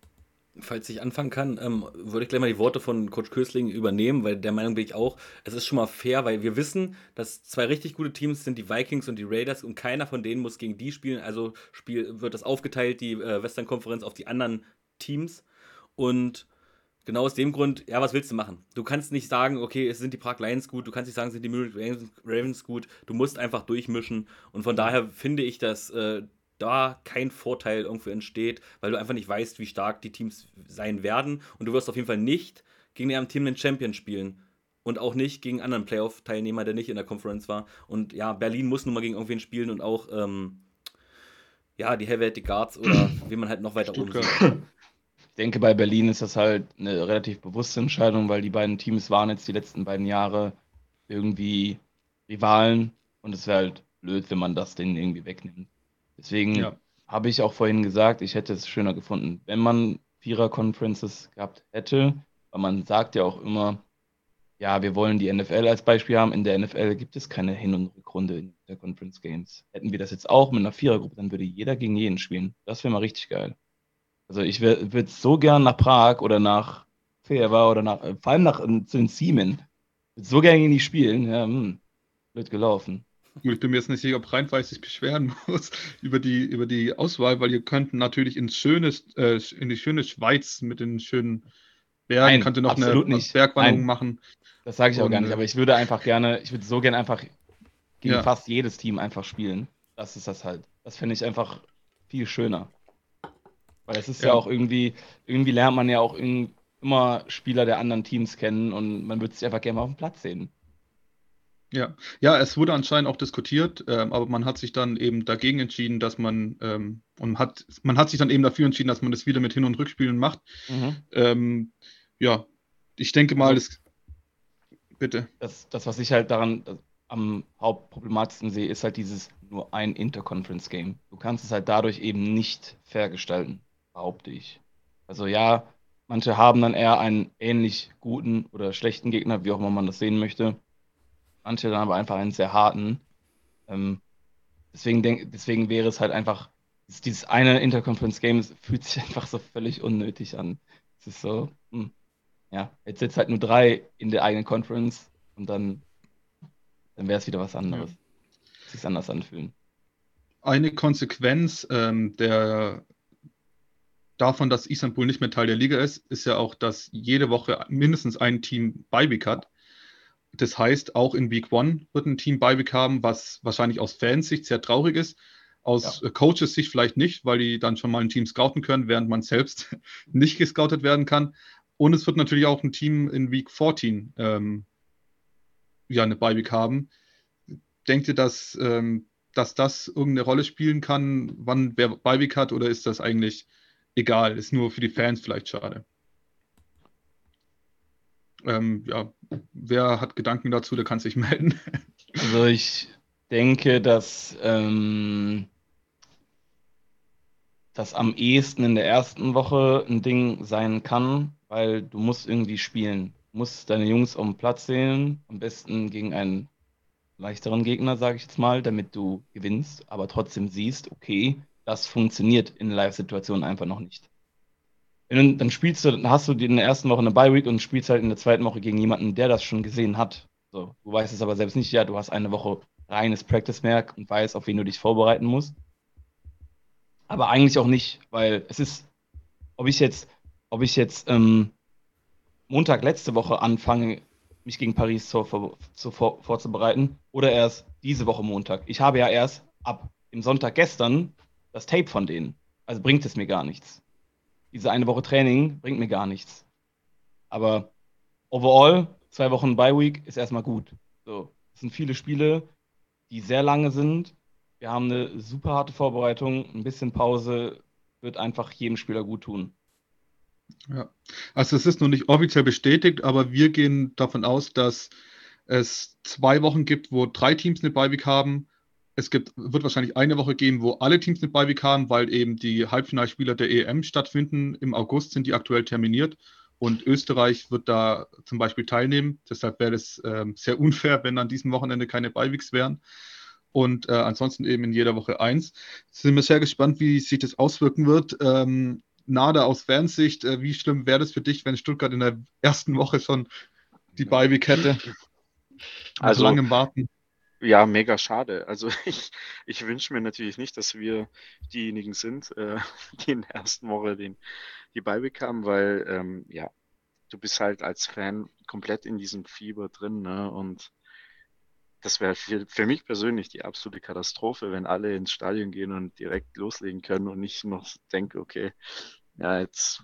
Falls ich anfangen kann, ähm, würde ich gleich mal die Worte von Coach Kösling übernehmen, weil der Meinung bin ich auch, es ist schon mal fair, weil wir wissen, dass zwei richtig gute Teams sind, die Vikings und die Raiders, und keiner von denen muss gegen die spielen. Also spiel, wird das aufgeteilt, die äh, Western-Konferenz, auf die anderen Teams. Und Genau aus dem Grund, ja, was willst du machen? Du kannst nicht sagen, okay, es sind die Prag Lions gut, du kannst nicht sagen, es sind die Munich Ravens gut, du musst einfach durchmischen. Und von daher finde ich, dass äh, da kein Vorteil irgendwo entsteht, weil du einfach nicht weißt, wie stark die Teams sein werden. Und du wirst auf jeden Fall nicht gegen den amtierenden Champion spielen. Und auch nicht gegen anderen Playoff-Teilnehmer, der nicht in der Conference war. Und ja, Berlin muss nun mal gegen irgendwen spielen und auch, ähm, ja, die Helvetic Guards oder wie man halt noch weiter Stuttgart. oben sieht. Ich denke, bei Berlin ist das halt eine relativ bewusste Entscheidung, weil die beiden Teams waren jetzt die letzten beiden Jahre irgendwie Rivalen und es wäre halt blöd, wenn man das denen irgendwie wegnimmt. Deswegen ja. habe ich auch vorhin gesagt, ich hätte es schöner gefunden, wenn man Vierer-Conferences gehabt hätte, weil man sagt ja auch immer, ja, wir wollen die NFL als Beispiel haben. In der NFL gibt es keine Hin- und Rückrunde in der Conference Games. Hätten wir das jetzt auch mit einer Vierergruppe, dann würde jeder gegen jeden spielen. Das wäre mal richtig geil. Also ich würde so gern nach Prag oder nach Fever oder nach, vor allem nach zu den Siemen. So gerne gegen die spielen. Ja, hm, blöd gelaufen. Ich bin mir jetzt nicht sicher, ob Rheinweiß sich beschweren muss über die, über die Auswahl, weil ihr könnt natürlich ins schönes, äh, in die schöne Schweiz mit den schönen Bergen, Nein, könnte noch eine nicht. Bergwanderung Nein. machen. Das sage ich auch Und, gar nicht, aber ich würde einfach gerne, ich würde so gerne einfach gegen ja. fast jedes Team einfach spielen. Das ist das halt. Das finde ich einfach viel schöner. Weil es ist ja. ja, auch irgendwie, irgendwie lernt man ja auch immer Spieler der anderen Teams kennen und man würde sich einfach gerne mal auf dem Platz sehen. Ja, ja, es wurde anscheinend auch diskutiert, ähm, aber man hat sich dann eben dagegen entschieden, dass man ähm, und hat man hat sich dann eben dafür entschieden, dass man das wieder mit Hin- und Rückspielen macht. Mhm. Ähm, ja, ich denke mal, also, das, bitte. Das, das, was ich halt daran am hauptproblematischsten sehe, ist halt dieses nur ein Interconference-Game. Du kannst es halt dadurch eben nicht fair gestalten, behaupte ich. Also ja, manche haben dann eher einen ähnlich guten oder schlechten Gegner, wie auch immer man das sehen möchte manche dann aber einfach einen sehr harten. Ähm, deswegen, denk, deswegen wäre es halt einfach, dieses eine Interconference-Game fühlt sich einfach so völlig unnötig an. Es ist so, hm, ja, jetzt sind halt nur drei in der eigenen Conference und dann, dann wäre es wieder was anderes. Ja. Sich anders anfühlen. Eine Konsequenz ähm, der davon, dass Istanbul nicht mehr Teil der Liga ist, ist ja auch, dass jede Woche mindestens ein Team Beiweek hat. Das heißt, auch in Week One wird ein Team Beiweek haben, was wahrscheinlich aus Fansicht sehr traurig ist. Aus ja. Coaches Sicht vielleicht nicht, weil die dann schon mal ein Team scouten können, während man selbst nicht gescoutet werden kann. Und es wird natürlich auch ein Team in Week 14 ähm, ja, eine Beiweek haben. Denkt ihr, dass, ähm, dass das irgendeine Rolle spielen kann, wann wer Beiweek hat, oder ist das eigentlich egal? Ist nur für die Fans vielleicht schade? Ähm, ja, wer hat Gedanken dazu, der kann sich melden. Also ich denke, dass ähm, das am ehesten in der ersten Woche ein Ding sein kann, weil du musst irgendwie spielen. Du musst deine Jungs auf den Platz sehen, am besten gegen einen leichteren Gegner, sage ich jetzt mal, damit du gewinnst, aber trotzdem siehst, okay, das funktioniert in Live-Situationen einfach noch nicht. Wenn, dann spielst du, dann hast du in der ersten Woche eine Bye-Week und spielst halt in der zweiten Woche gegen jemanden, der das schon gesehen hat. So, du weißt es aber selbst nicht, ja, du hast eine Woche reines Practice-Merk und weißt, auf wen du dich vorbereiten musst. Aber eigentlich auch nicht, weil es ist, ob ich jetzt, ob ich jetzt ähm, Montag letzte Woche anfange, mich gegen Paris zu, zu, vor, vorzubereiten oder erst diese Woche Montag. Ich habe ja erst ab dem Sonntag gestern das Tape von denen. Also bringt es mir gar nichts diese eine Woche Training bringt mir gar nichts. Aber overall, zwei Wochen Bye Week ist erstmal gut. So, es sind viele Spiele, die sehr lange sind. Wir haben eine super harte Vorbereitung. Ein bisschen Pause wird einfach jedem Spieler gut tun. Ja, also es ist noch nicht offiziell bestätigt, aber wir gehen davon aus, dass es zwei Wochen gibt, wo drei Teams eine Beiweek haben es gibt, wird wahrscheinlich eine Woche geben, wo alle Teams eine Beiweek haben, weil eben die Halbfinalspieler der EM stattfinden. Im August sind die aktuell terminiert und Österreich wird da zum Beispiel teilnehmen. Deshalb wäre es ähm, sehr unfair, wenn an diesem Wochenende keine Beiweeks wären. Und äh, ansonsten eben in jeder Woche eins. Sind wir sehr gespannt, wie sich das auswirken wird. Ähm, Nada aus Fernsicht, äh, wie schlimm wäre das für dich, wenn Stuttgart in der ersten Woche schon die Beiweek hätte? Also langem Warten. Ja, mega schade. Also ich, ich wünsche mir natürlich nicht, dass wir diejenigen sind, äh, die in der ersten Woche den, die beibekamen, weil ähm, ja, du bist halt als Fan komplett in diesem Fieber drin, ne? Und das wäre für, für mich persönlich die absolute Katastrophe, wenn alle ins Stadion gehen und direkt loslegen können und ich noch denke, okay, ja, jetzt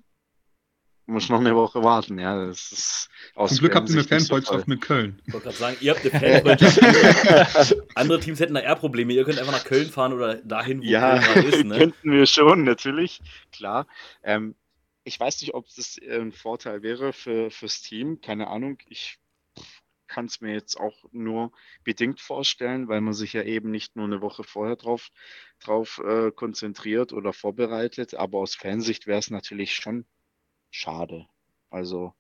muss noch eine Woche warten. Ja, das ist aus Zum Glück habt ihr eine Fanfreundschaft so mit Köln. Ich wollte gerade sagen, ihr habt eine Fanfreundschaft. Andere Teams hätten da eher Probleme. Ihr könnt einfach nach Köln fahren oder dahin, wo ja, Köln ist. Ne? könnten wir schon, natürlich, klar. Ähm, ich weiß nicht, ob das äh, ein Vorteil wäre für, fürs Team. Keine Ahnung. Ich kann es mir jetzt auch nur bedingt vorstellen, weil man sich ja eben nicht nur eine Woche vorher drauf, drauf äh, konzentriert oder vorbereitet. Aber aus Fansicht wäre es natürlich schon schade. Also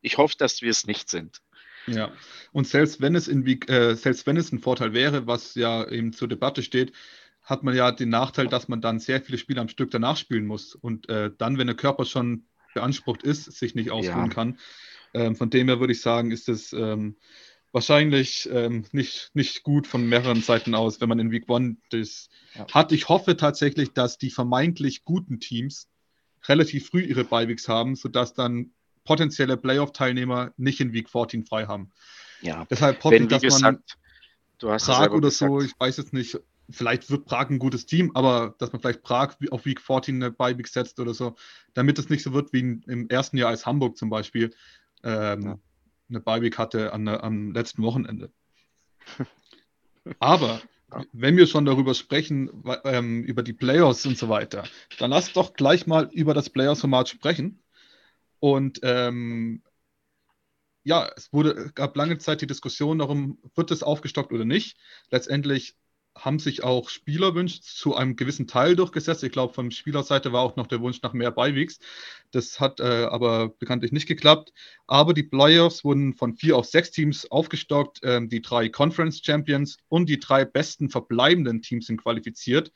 ich hoffe, dass wir es nicht sind. Ja, und selbst wenn es in äh, selbst wenn es ein Vorteil wäre, was ja eben zur Debatte steht, hat man ja den Nachteil, dass man dann sehr viele Spiele am Stück danach spielen muss und äh, dann, wenn der Körper schon beansprucht ist, sich nicht ausruhen ja. kann. Ähm, von dem her würde ich sagen, ist es ähm, wahrscheinlich ähm, nicht, nicht gut von mehreren Seiten aus, wenn man in Week One das ja. hat. Ich hoffe tatsächlich, dass die vermeintlich guten Teams relativ früh ihre Beiweeks haben, sodass dann potenzielle Playoff-Teilnehmer nicht in Week 14 frei haben. Ja, deshalb hoffe ich, dass gesagt, man Prag oder gesagt. so, ich weiß jetzt nicht, vielleicht wird Prag ein gutes Team, aber dass man vielleicht Prag auf Week 14 eine Beiweek setzt oder so, damit es nicht so wird wie im ersten Jahr als Hamburg zum Beispiel ähm, ja. eine Beiweek hatte an, am letzten Wochenende. Aber wenn wir schon darüber sprechen, ähm, über die Playoffs und so weiter, dann lass doch gleich mal über das Playoffs-Format sprechen. Und ähm, ja, es wurde, gab lange Zeit die Diskussion darum, wird es aufgestockt oder nicht. Letztendlich haben sich auch Spielerwünsche zu einem gewissen Teil durchgesetzt. Ich glaube, von Spielerseite war auch noch der Wunsch nach mehr Beiweeks. Das hat äh, aber bekanntlich nicht geklappt. Aber die Playoffs wurden von vier auf sechs Teams aufgestockt. Ähm, die drei Conference Champions und die drei besten verbleibenden Teams sind qualifiziert.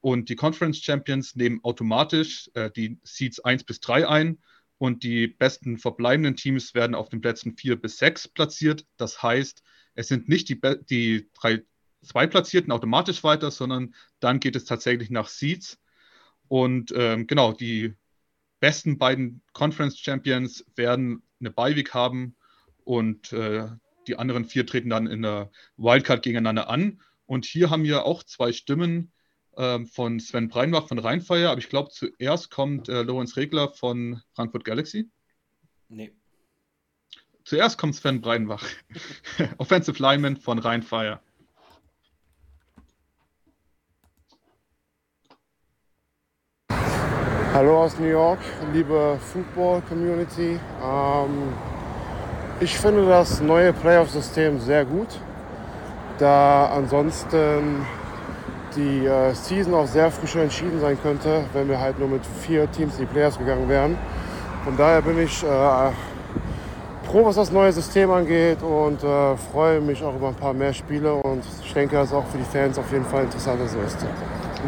Und die Conference Champions nehmen automatisch äh, die Seeds 1 bis 3 ein. Und die besten verbleibenden Teams werden auf den Plätzen 4 bis 6 platziert. Das heißt, es sind nicht die, die drei zwei Platzierten automatisch weiter, sondern dann geht es tatsächlich nach Seeds. Und ähm, genau, die besten beiden Conference Champions werden eine Beiweek haben und äh, die anderen vier treten dann in der Wildcard gegeneinander an. Und hier haben wir auch zwei Stimmen äh, von Sven Breinbach von Rheinfeier, aber ich glaube, zuerst kommt äh, Lorenz Regler von Frankfurt Galaxy. Nee. Zuerst kommt Sven Breinbach, Offensive Lineman von Rheinfire. Hallo aus New York, liebe Football Community. Ähm, ich finde das neue Playoff-System sehr gut, da ansonsten die äh, Season auch sehr früh schon entschieden sein könnte, wenn wir halt nur mit vier Teams in die Playoffs gegangen wären. Von daher bin ich äh, froh, was das neue System angeht und äh, freue mich auch über ein paar mehr Spiele und ich denke, dass es auch für die Fans auf jeden Fall interessanter so ist.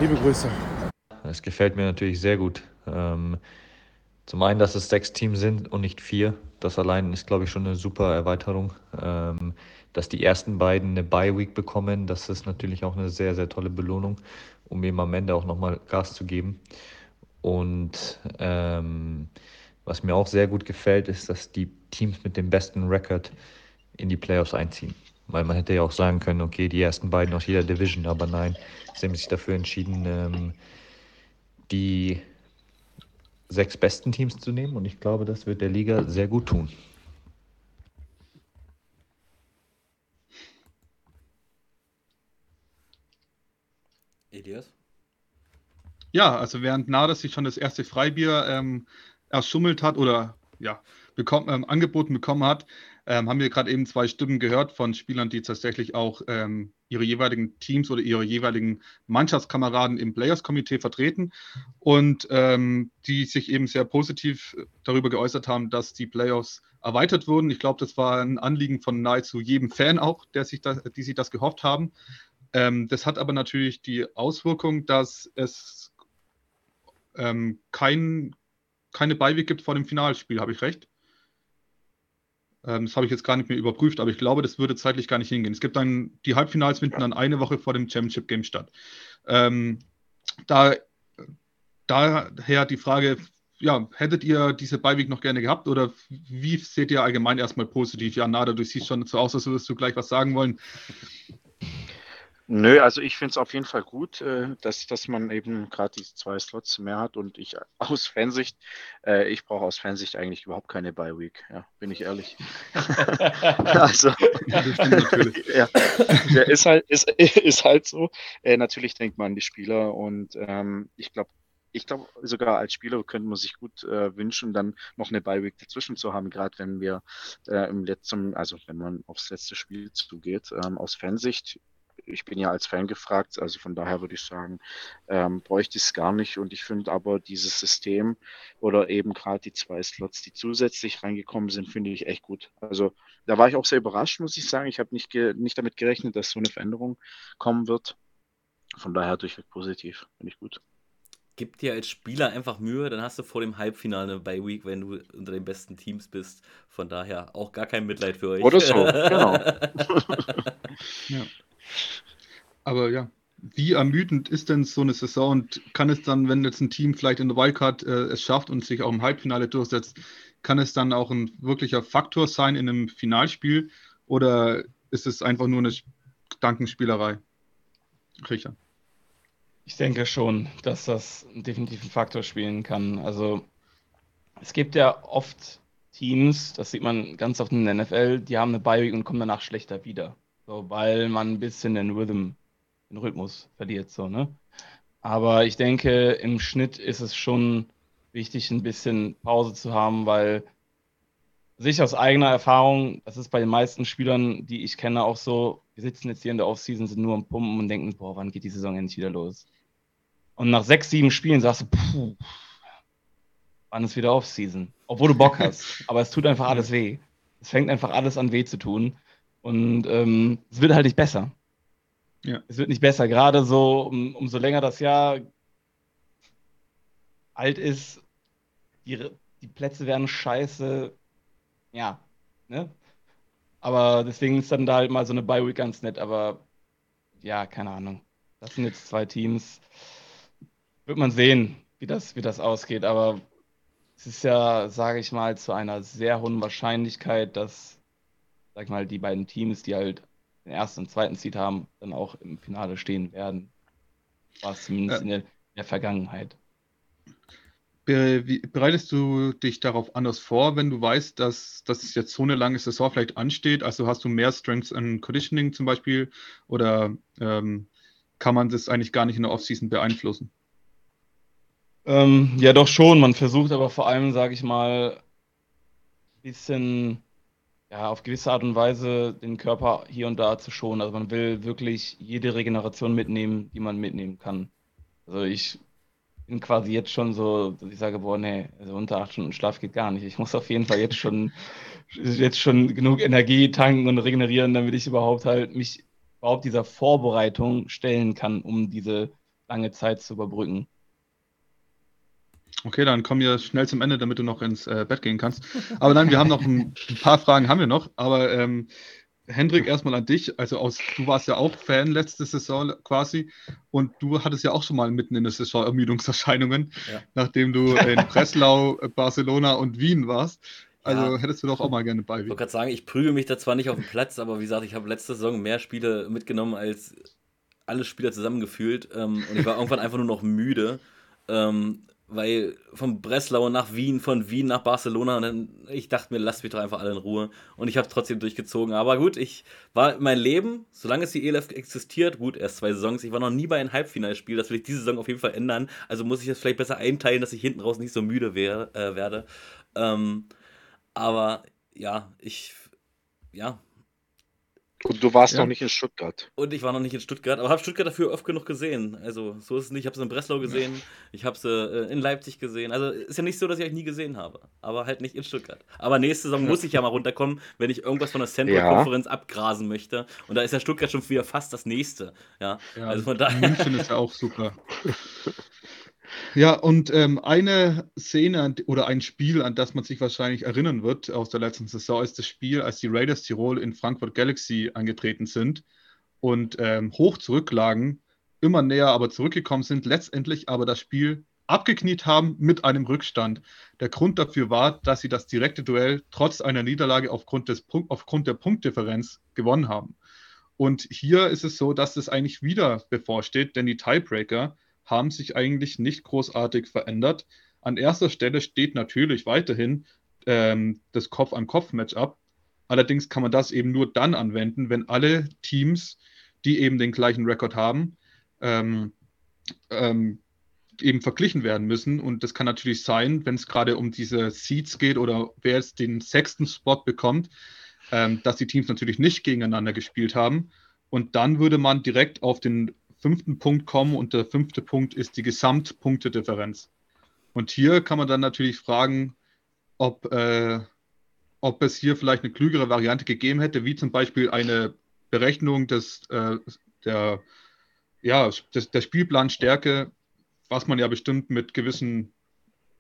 Liebe Grüße. Es gefällt mir natürlich sehr gut. Ähm, zum einen, dass es sechs Teams sind und nicht vier. Das allein ist, glaube ich, schon eine super Erweiterung. Ähm, dass die ersten beiden eine Bye-Week bekommen, das ist natürlich auch eine sehr, sehr tolle Belohnung, um eben am Ende auch nochmal Gas zu geben. Und ähm, was mir auch sehr gut gefällt, ist, dass die Teams mit dem besten Rekord in die Playoffs einziehen. Weil man hätte ja auch sagen können, okay, die ersten beiden aus jeder Division, aber nein, sie haben sich dafür entschieden, ähm, die sechs besten Teams zu nehmen und ich glaube, das wird der Liga sehr gut tun. Elias? Ja, also während Nades sich schon das erste Freibier ähm, erschummelt hat oder ja, bekommen, ähm, angeboten bekommen hat, ähm, haben wir gerade eben zwei Stimmen gehört von Spielern, die tatsächlich auch ähm, ihre jeweiligen Teams oder ihre jeweiligen Mannschaftskameraden im Players-Komitee vertreten und ähm, die sich eben sehr positiv darüber geäußert haben, dass die Playoffs erweitert wurden. Ich glaube, das war ein Anliegen von nahezu jedem Fan auch, der sich das, die sich das gehofft haben. Ähm, das hat aber natürlich die Auswirkung, dass es ähm, kein, keine Beiweg gibt vor dem Finalspiel. Habe ich recht? Ähm, das habe ich jetzt gar nicht mehr überprüft, aber ich glaube, das würde zeitlich gar nicht hingehen. Es gibt dann, die Halbfinals finden dann eine Woche vor dem Championship Game statt. Ähm, da, daher die Frage, ja, hättet ihr diese Beiweg noch gerne gehabt oder wie seht ihr allgemein erstmal positiv? Ja, Nada, du siehst schon so aus, als würdest du gleich was sagen wollen. Nö, also ich finde es auf jeden Fall gut, äh, dass, dass man eben gerade diese zwei Slots mehr hat und ich aus Fansicht, äh, ich brauche aus Fansicht eigentlich überhaupt keine Bye Week, ja, bin ich ehrlich. also, ja, ja, ist halt, ist, ist halt so. Äh, natürlich denkt man an die Spieler und ähm, ich glaube, ich glaube, sogar als Spieler könnte man sich gut äh, wünschen, dann noch eine Bye-Week dazwischen zu haben, gerade wenn wir äh, im letzten, also wenn man aufs letzte Spiel zugeht. Ähm, aus Fansicht ich bin ja als Fan gefragt, also von daher würde ich sagen, ähm, bräuchte ich es gar nicht. Und ich finde aber dieses System oder eben gerade die zwei Slots, die zusätzlich reingekommen sind, finde ich echt gut. Also da war ich auch sehr überrascht, muss ich sagen. Ich habe nicht, nicht damit gerechnet, dass so eine Veränderung kommen wird. Von daher durchweg positiv, finde ich gut. Gib dir als Spieler einfach Mühe, dann hast du vor dem Halbfinale bei Week, wenn du unter den besten Teams bist. Von daher auch gar kein Mitleid für euch. Oder so, genau. ja. Aber ja, wie ermüdend ist denn so eine Saison und kann es dann, wenn jetzt ein Team vielleicht in der Wildcard äh, es schafft und sich auch im Halbfinale durchsetzt, kann es dann auch ein wirklicher Faktor sein in einem Finalspiel oder ist es einfach nur eine Gedankenspielerei? Richard. Ich denke schon, dass das definitiv einen Faktor spielen kann. Also es gibt ja oft Teams, das sieht man ganz oft in der NFL, die haben eine Bye und kommen danach schlechter wieder. So, weil man ein bisschen den Rhythm, den Rhythmus verliert, so, ne? Aber ich denke, im Schnitt ist es schon wichtig, ein bisschen Pause zu haben, weil sich aus eigener Erfahrung, das ist bei den meisten Spielern, die ich kenne, auch so, wir sitzen jetzt hier in der Offseason, sind nur am Pumpen und denken, boah, wann geht die Saison endlich wieder los? Und nach sechs, sieben Spielen sagst du, puh, wann ist wieder Offseason? Obwohl du Bock hast. Aber es tut einfach alles weh. Es fängt einfach alles an weh zu tun. Und ähm, es wird halt nicht besser. Ja. Es wird nicht besser. Gerade so, um, umso länger das Jahr alt ist, die, die Plätze werden scheiße. Ja, ne? Aber deswegen ist dann da halt mal so eine Bye-Week ganz nett. Aber ja, keine Ahnung. Das sind jetzt zwei Teams. Wird man sehen, wie das, wie das ausgeht. Aber es ist ja, sage ich mal, zu einer sehr hohen Wahrscheinlichkeit, dass, sag ich mal, die beiden Teams, die halt den ersten und zweiten Seed haben, dann auch im Finale stehen werden. War es zumindest ja. in, der, in, der, Vergangenheit. bereitest du dich darauf anders vor, wenn du weißt, dass, dass jetzt so eine lange Saison vielleicht ansteht? Also hast du mehr Strengths and Conditioning zum Beispiel oder ähm, kann man das eigentlich gar nicht in der Offseason beeinflussen? Ähm, ja, doch schon. Man versucht aber vor allem, sage ich mal, ein bisschen ja, auf gewisse Art und Weise den Körper hier und da zu schonen. Also man will wirklich jede Regeneration mitnehmen, die man mitnehmen kann. Also ich bin quasi jetzt schon so, dass ich sage, boah, nee, also unter acht Stunden Schlaf geht gar nicht. Ich muss auf jeden Fall jetzt schon, jetzt schon genug Energie tanken und regenerieren, damit ich überhaupt halt mich überhaupt dieser Vorbereitung stellen kann, um diese lange Zeit zu überbrücken. Okay, dann kommen wir schnell zum Ende, damit du noch ins äh, Bett gehen kannst. Aber nein, wir haben noch ein, ein paar Fragen, haben wir noch. Aber ähm, Hendrik, erstmal an dich. Also aus, du warst ja auch Fan letzte Saison quasi und du hattest ja auch schon mal mitten in der Saison Ermüdungserscheinungen, ja. nachdem du in Breslau, Barcelona und Wien warst. Also ja. hättest du doch auch mal gerne bei. Ich wollte gerade sagen, ich prüge mich da zwar nicht auf dem Platz, aber wie gesagt, ich habe letzte Saison mehr Spiele mitgenommen als alle Spieler zusammengefühlt ähm, und ich war irgendwann einfach nur noch müde. Ähm, weil von Breslau nach Wien, von Wien nach Barcelona, und dann, ich dachte mir, lasst mich doch einfach alle in Ruhe. Und ich habe trotzdem durchgezogen. Aber gut, ich war mein Leben, solange es die ELF existiert, gut, erst zwei Saisons, ich war noch nie bei einem Halbfinalspiel, das will ich diese Saison auf jeden Fall ändern. Also muss ich das vielleicht besser einteilen, dass ich hinten raus nicht so müde wär, äh, werde. Ähm, aber ja, ich, ja, und du warst ja. noch nicht in Stuttgart. Und ich war noch nicht in Stuttgart, aber habe Stuttgart dafür oft genug gesehen. Also so ist es nicht. Ich habe sie in Breslau gesehen, ich habe sie äh, in Leipzig gesehen. Also ist ja nicht so, dass ich euch nie gesehen habe, aber halt nicht in Stuttgart. Aber nächste Saison muss ich ja mal runterkommen, wenn ich irgendwas von der Central-Konferenz ja. abgrasen möchte. Und da ist ja Stuttgart schon wieder fast das nächste. Ja, ja also von daher. München ist ja auch super. Ja, und ähm, eine Szene oder ein Spiel, an das man sich wahrscheinlich erinnern wird aus der letzten Saison, ist das Spiel, als die Raiders Tirol in Frankfurt Galaxy angetreten sind und ähm, hoch zurücklagen, immer näher aber zurückgekommen sind, letztendlich aber das Spiel abgekniet haben mit einem Rückstand. Der Grund dafür war, dass sie das direkte Duell trotz einer Niederlage aufgrund, des, aufgrund der Punktdifferenz gewonnen haben. Und hier ist es so, dass es eigentlich wieder bevorsteht, denn die Tiebreaker haben sich eigentlich nicht großartig verändert. An erster Stelle steht natürlich weiterhin ähm, das Kopf-an-Kopf-Matchup. Allerdings kann man das eben nur dann anwenden, wenn alle Teams, die eben den gleichen Rekord haben, ähm, ähm, eben verglichen werden müssen. Und das kann natürlich sein, wenn es gerade um diese Seeds geht oder wer jetzt den sechsten Spot bekommt, ähm, dass die Teams natürlich nicht gegeneinander gespielt haben. Und dann würde man direkt auf den fünften Punkt kommen und der fünfte Punkt ist die Gesamtpunktedifferenz. Und hier kann man dann natürlich fragen, ob, äh, ob es hier vielleicht eine klügere Variante gegeben hätte, wie zum Beispiel eine Berechnung des, äh, der, ja, des, der Spielplanstärke, was man ja bestimmt mit gewissen,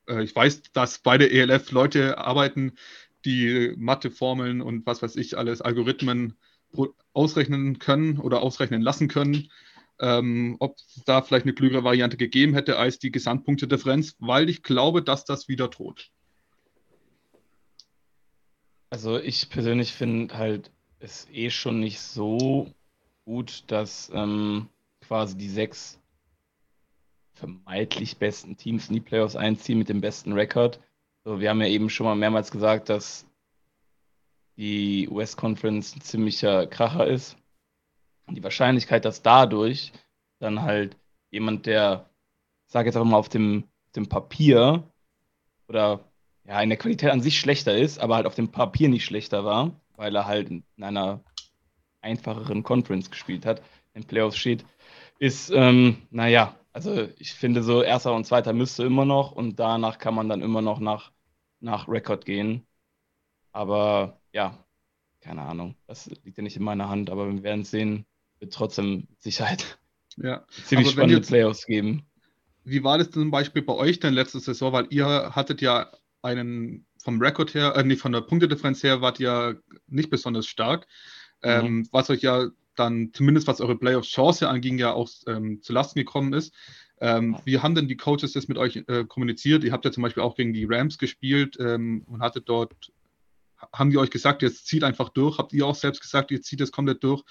äh, ich weiß, dass beide ELF Leute arbeiten, die Matheformeln und was weiß ich alles, Algorithmen ausrechnen können oder ausrechnen lassen können ähm, ob es da vielleicht eine klügere Variante gegeben hätte als die Gesamtpunktedifferenz, weil ich glaube, dass das wieder droht. Also ich persönlich finde halt es eh schon nicht so gut, dass ähm, quasi die sechs vermeintlich besten Teams in die Playoffs einziehen mit dem besten Rekord. So, wir haben ja eben schon mal mehrmals gesagt, dass die West Conference ein ziemlicher Kracher ist. Die Wahrscheinlichkeit, dass dadurch dann halt jemand, der, sag jetzt auch mal auf dem, dem Papier oder ja, in der Qualität an sich schlechter ist, aber halt auf dem Papier nicht schlechter war, weil er halt in einer einfacheren Conference gespielt hat, in Playoffs steht, ist, ähm, naja, also ich finde so erster und zweiter müsste immer noch und danach kann man dann immer noch nach, nach Rekord gehen. Aber ja, keine Ahnung, das liegt ja nicht in meiner Hand, aber wir werden sehen, wird trotzdem Sicherheit ja. ziemlich spannende jetzt, Playoffs geben. Wie war das zum Beispiel bei euch denn letzte Saison? Weil ihr hattet ja einen vom Rekord her, äh, nee, von der Punktedifferenz her wart ihr nicht besonders stark, mhm. ähm, was euch ja dann zumindest was eure Playoff-Chance anging, ja auch ähm, zu Lasten gekommen ist. Ähm, wie haben denn die Coaches das mit euch äh, kommuniziert? Ihr habt ja zum Beispiel auch gegen die Rams gespielt ähm, und hattet dort, haben die euch gesagt, jetzt zieht einfach durch? Habt ihr auch selbst gesagt, ihr zieht es komplett durch?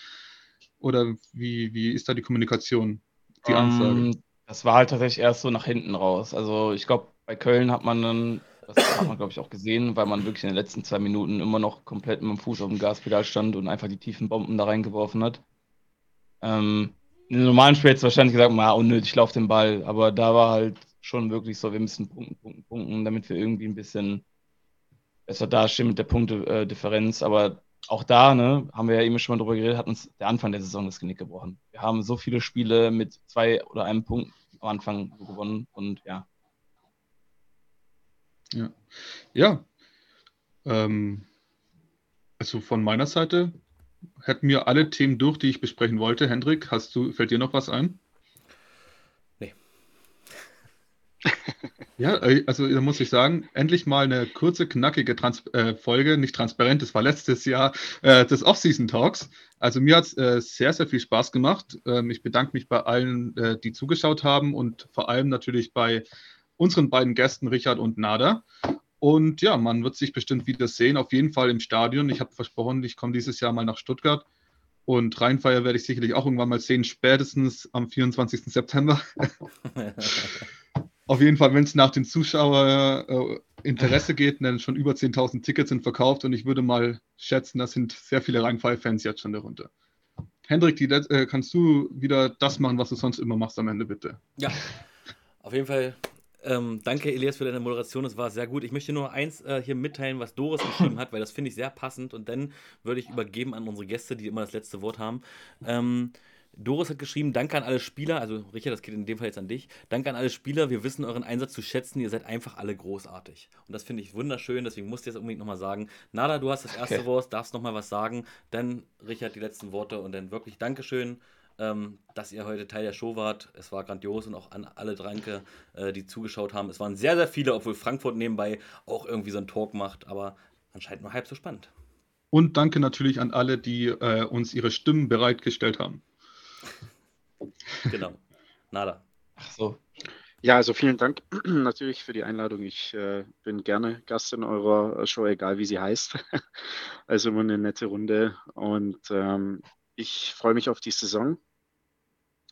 Oder wie, wie ist da die Kommunikation, die Ansage? Um, ähm, das war halt tatsächlich erst so nach hinten raus. Also ich glaube, bei Köln hat man dann das hat man, glaube ich, auch gesehen, weil man wirklich in den letzten zwei Minuten immer noch komplett mit dem Fuß auf dem Gaspedal stand und einfach die tiefen Bomben da reingeworfen hat. Ähm, in den normalen Spiel hätte es wahrscheinlich gesagt, mal unnötig, ich laufe den Ball. Aber da war halt schon wirklich so, wir müssen punkten, punkten, punkten, damit wir irgendwie ein bisschen besser dastehen mit der Punktedifferenz. Aber auch da, ne, haben wir ja eben schon mal drüber geredet, hat uns der Anfang der Saison das Genick gebrochen. Wir haben so viele Spiele mit zwei oder einem Punkt am Anfang gewonnen und ja, ja. Ja. Ähm, also von meiner Seite hätten wir alle Themen durch, die ich besprechen wollte. Hendrik, hast du, fällt dir noch was ein? Nee. Ja, äh, also da muss ich sagen, endlich mal eine kurze, knackige Trans äh, Folge, nicht transparent, das war letztes Jahr äh, des Off-Season Talks. Also mir hat es äh, sehr, sehr viel Spaß gemacht. Ähm, ich bedanke mich bei allen, äh, die zugeschaut haben und vor allem natürlich bei unseren beiden Gästen Richard und Nada. Und ja, man wird sich bestimmt wieder sehen, auf jeden Fall im Stadion. Ich habe versprochen, ich komme dieses Jahr mal nach Stuttgart. Und Rheinfeier werde ich sicherlich auch irgendwann mal sehen, spätestens am 24. September. auf jeden Fall, wenn es nach den Zuschauerinteresse äh, geht, dann schon über 10.000 Tickets sind verkauft und ich würde mal schätzen, das sind sehr viele Rheinfeier-Fans jetzt schon darunter. Hendrik, die, äh, kannst du wieder das machen, was du sonst immer machst am Ende, bitte? Ja, auf jeden Fall ähm, danke, Elias, für deine Moderation. Das war sehr gut. Ich möchte nur eins äh, hier mitteilen, was Doris geschrieben hat, weil das finde ich sehr passend. Und dann würde ich übergeben an unsere Gäste, die immer das letzte Wort haben. Ähm, Doris hat geschrieben, danke an alle Spieler, also Richard, das geht in dem Fall jetzt an dich. Danke an alle Spieler, wir wissen euren Einsatz zu schätzen, ihr seid einfach alle großartig. Und das finde ich wunderschön, deswegen musste ich das unbedingt nochmal sagen. Nada, du hast das erste okay. Wort, darfst nochmal was sagen. Dann Richard die letzten Worte und dann wirklich Dankeschön ähm, dass ihr heute Teil der Show wart. Es war grandios und auch an alle Dranke, äh, die zugeschaut haben. Es waren sehr, sehr viele, obwohl Frankfurt nebenbei auch irgendwie so einen Talk macht, aber anscheinend nur halb so spannend. Und danke natürlich an alle, die äh, uns ihre Stimmen bereitgestellt haben. genau. Nada. Ach so. Ja, also vielen Dank natürlich für die Einladung. Ich äh, bin gerne Gast in eurer Show, egal wie sie heißt. also immer eine nette Runde. Und ähm, ich freue mich auf die Saison.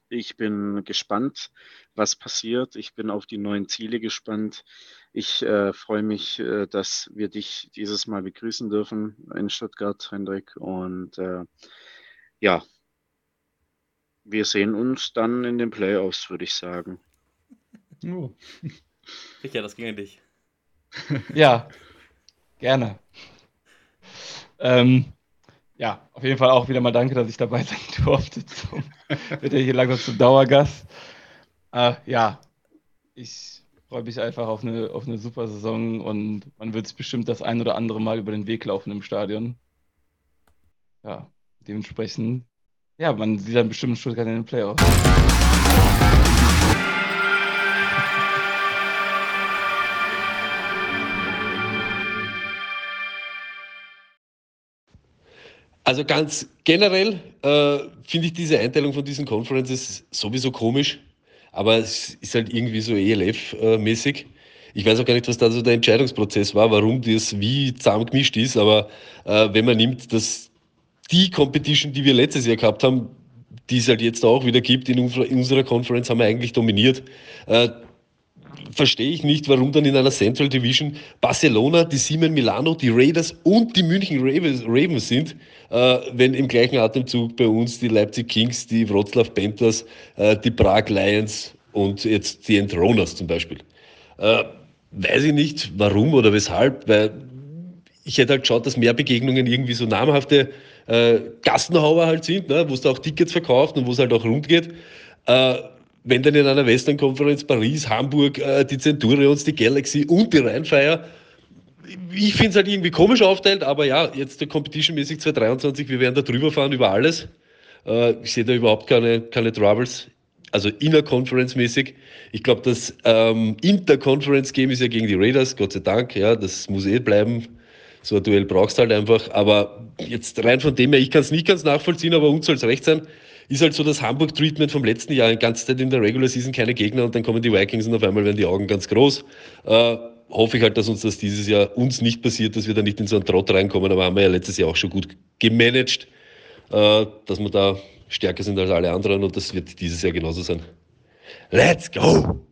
Ich bin gespannt, was passiert. Ich bin auf die neuen Ziele gespannt. Ich äh, freue mich, äh, dass wir dich dieses Mal begrüßen dürfen in Stuttgart, Hendrik. Und äh, ja, wir sehen uns dann in den Playoffs, würde ich sagen. Oh. Richard, das ging an dich. Ja, gerne. Ähm, ja, auf jeden Fall auch wieder mal danke, dass ich dabei sein durfte. Zum, wird ja hier langsam zum Dauergast. Äh, ja, ich freue mich einfach auf eine, auf eine super Saison und man wird es bestimmt das ein oder andere Mal über den Weg laufen im Stadion. Ja, dementsprechend, ja, man sieht dann bestimmt Stuttgart in den Playoffs. Also ganz generell äh, finde ich diese Einteilung von diesen Conferences sowieso komisch, aber es ist halt irgendwie so ELF-mäßig. Ich weiß auch gar nicht, was da so der Entscheidungsprozess war, warum das wie zusammengemischt ist, aber äh, wenn man nimmt, dass die Competition, die wir letztes Jahr gehabt haben, die es halt jetzt auch wieder gibt in, unserer, Conference, haben wir eigentlich dominiert. Äh, verstehe ich nicht, warum dann in einer Central Division Barcelona, die Siemen Milano, die Raiders und die München Ravens, Ravens sind, äh, wenn im gleichen Atemzug bei uns die Leipzig Kings, die Wroclaw Panthers, äh, die Prag Lions und jetzt die Entroners zum Beispiel. Äh, weiß ich nicht, warum oder weshalb, weil ich hätte halt geschaut, dass mehr Begegnungen irgendwie so namhafte äh, Gassenhauer halt sind, ne, wo es auch Tickets verkauft und wo es halt auch rund geht. Äh, wenn dann in einer Western-Konferenz Paris, Hamburg, äh, die Centurions, die Galaxy und die Rheinfire, ich finde es halt irgendwie komisch aufteilt, aber ja, jetzt der Competition-mäßig 2023, wir werden da drüber fahren über alles. Äh, ich sehe da überhaupt keine, keine Troubles. Also inner-Conference-mäßig. Ich glaube, das ähm, Inter-Conference-Game ist ja gegen die Raiders, Gott sei Dank. Ja, das muss eh bleiben. So ein Duell brauchst halt einfach. Aber jetzt rein von dem her, ich kann es nicht ganz nachvollziehen, aber uns soll es recht sein ist halt so das Hamburg-Treatment vom letzten Jahr. Die ganze Zeit in der Regular Season keine Gegner und dann kommen die Vikings und auf einmal werden die Augen ganz groß. Äh, hoffe ich halt, dass uns das dieses Jahr uns nicht passiert, dass wir da nicht in so einen Trott reinkommen, aber haben wir ja letztes Jahr auch schon gut gemanagt, äh, dass wir da stärker sind als alle anderen und das wird dieses Jahr genauso sein. Let's go!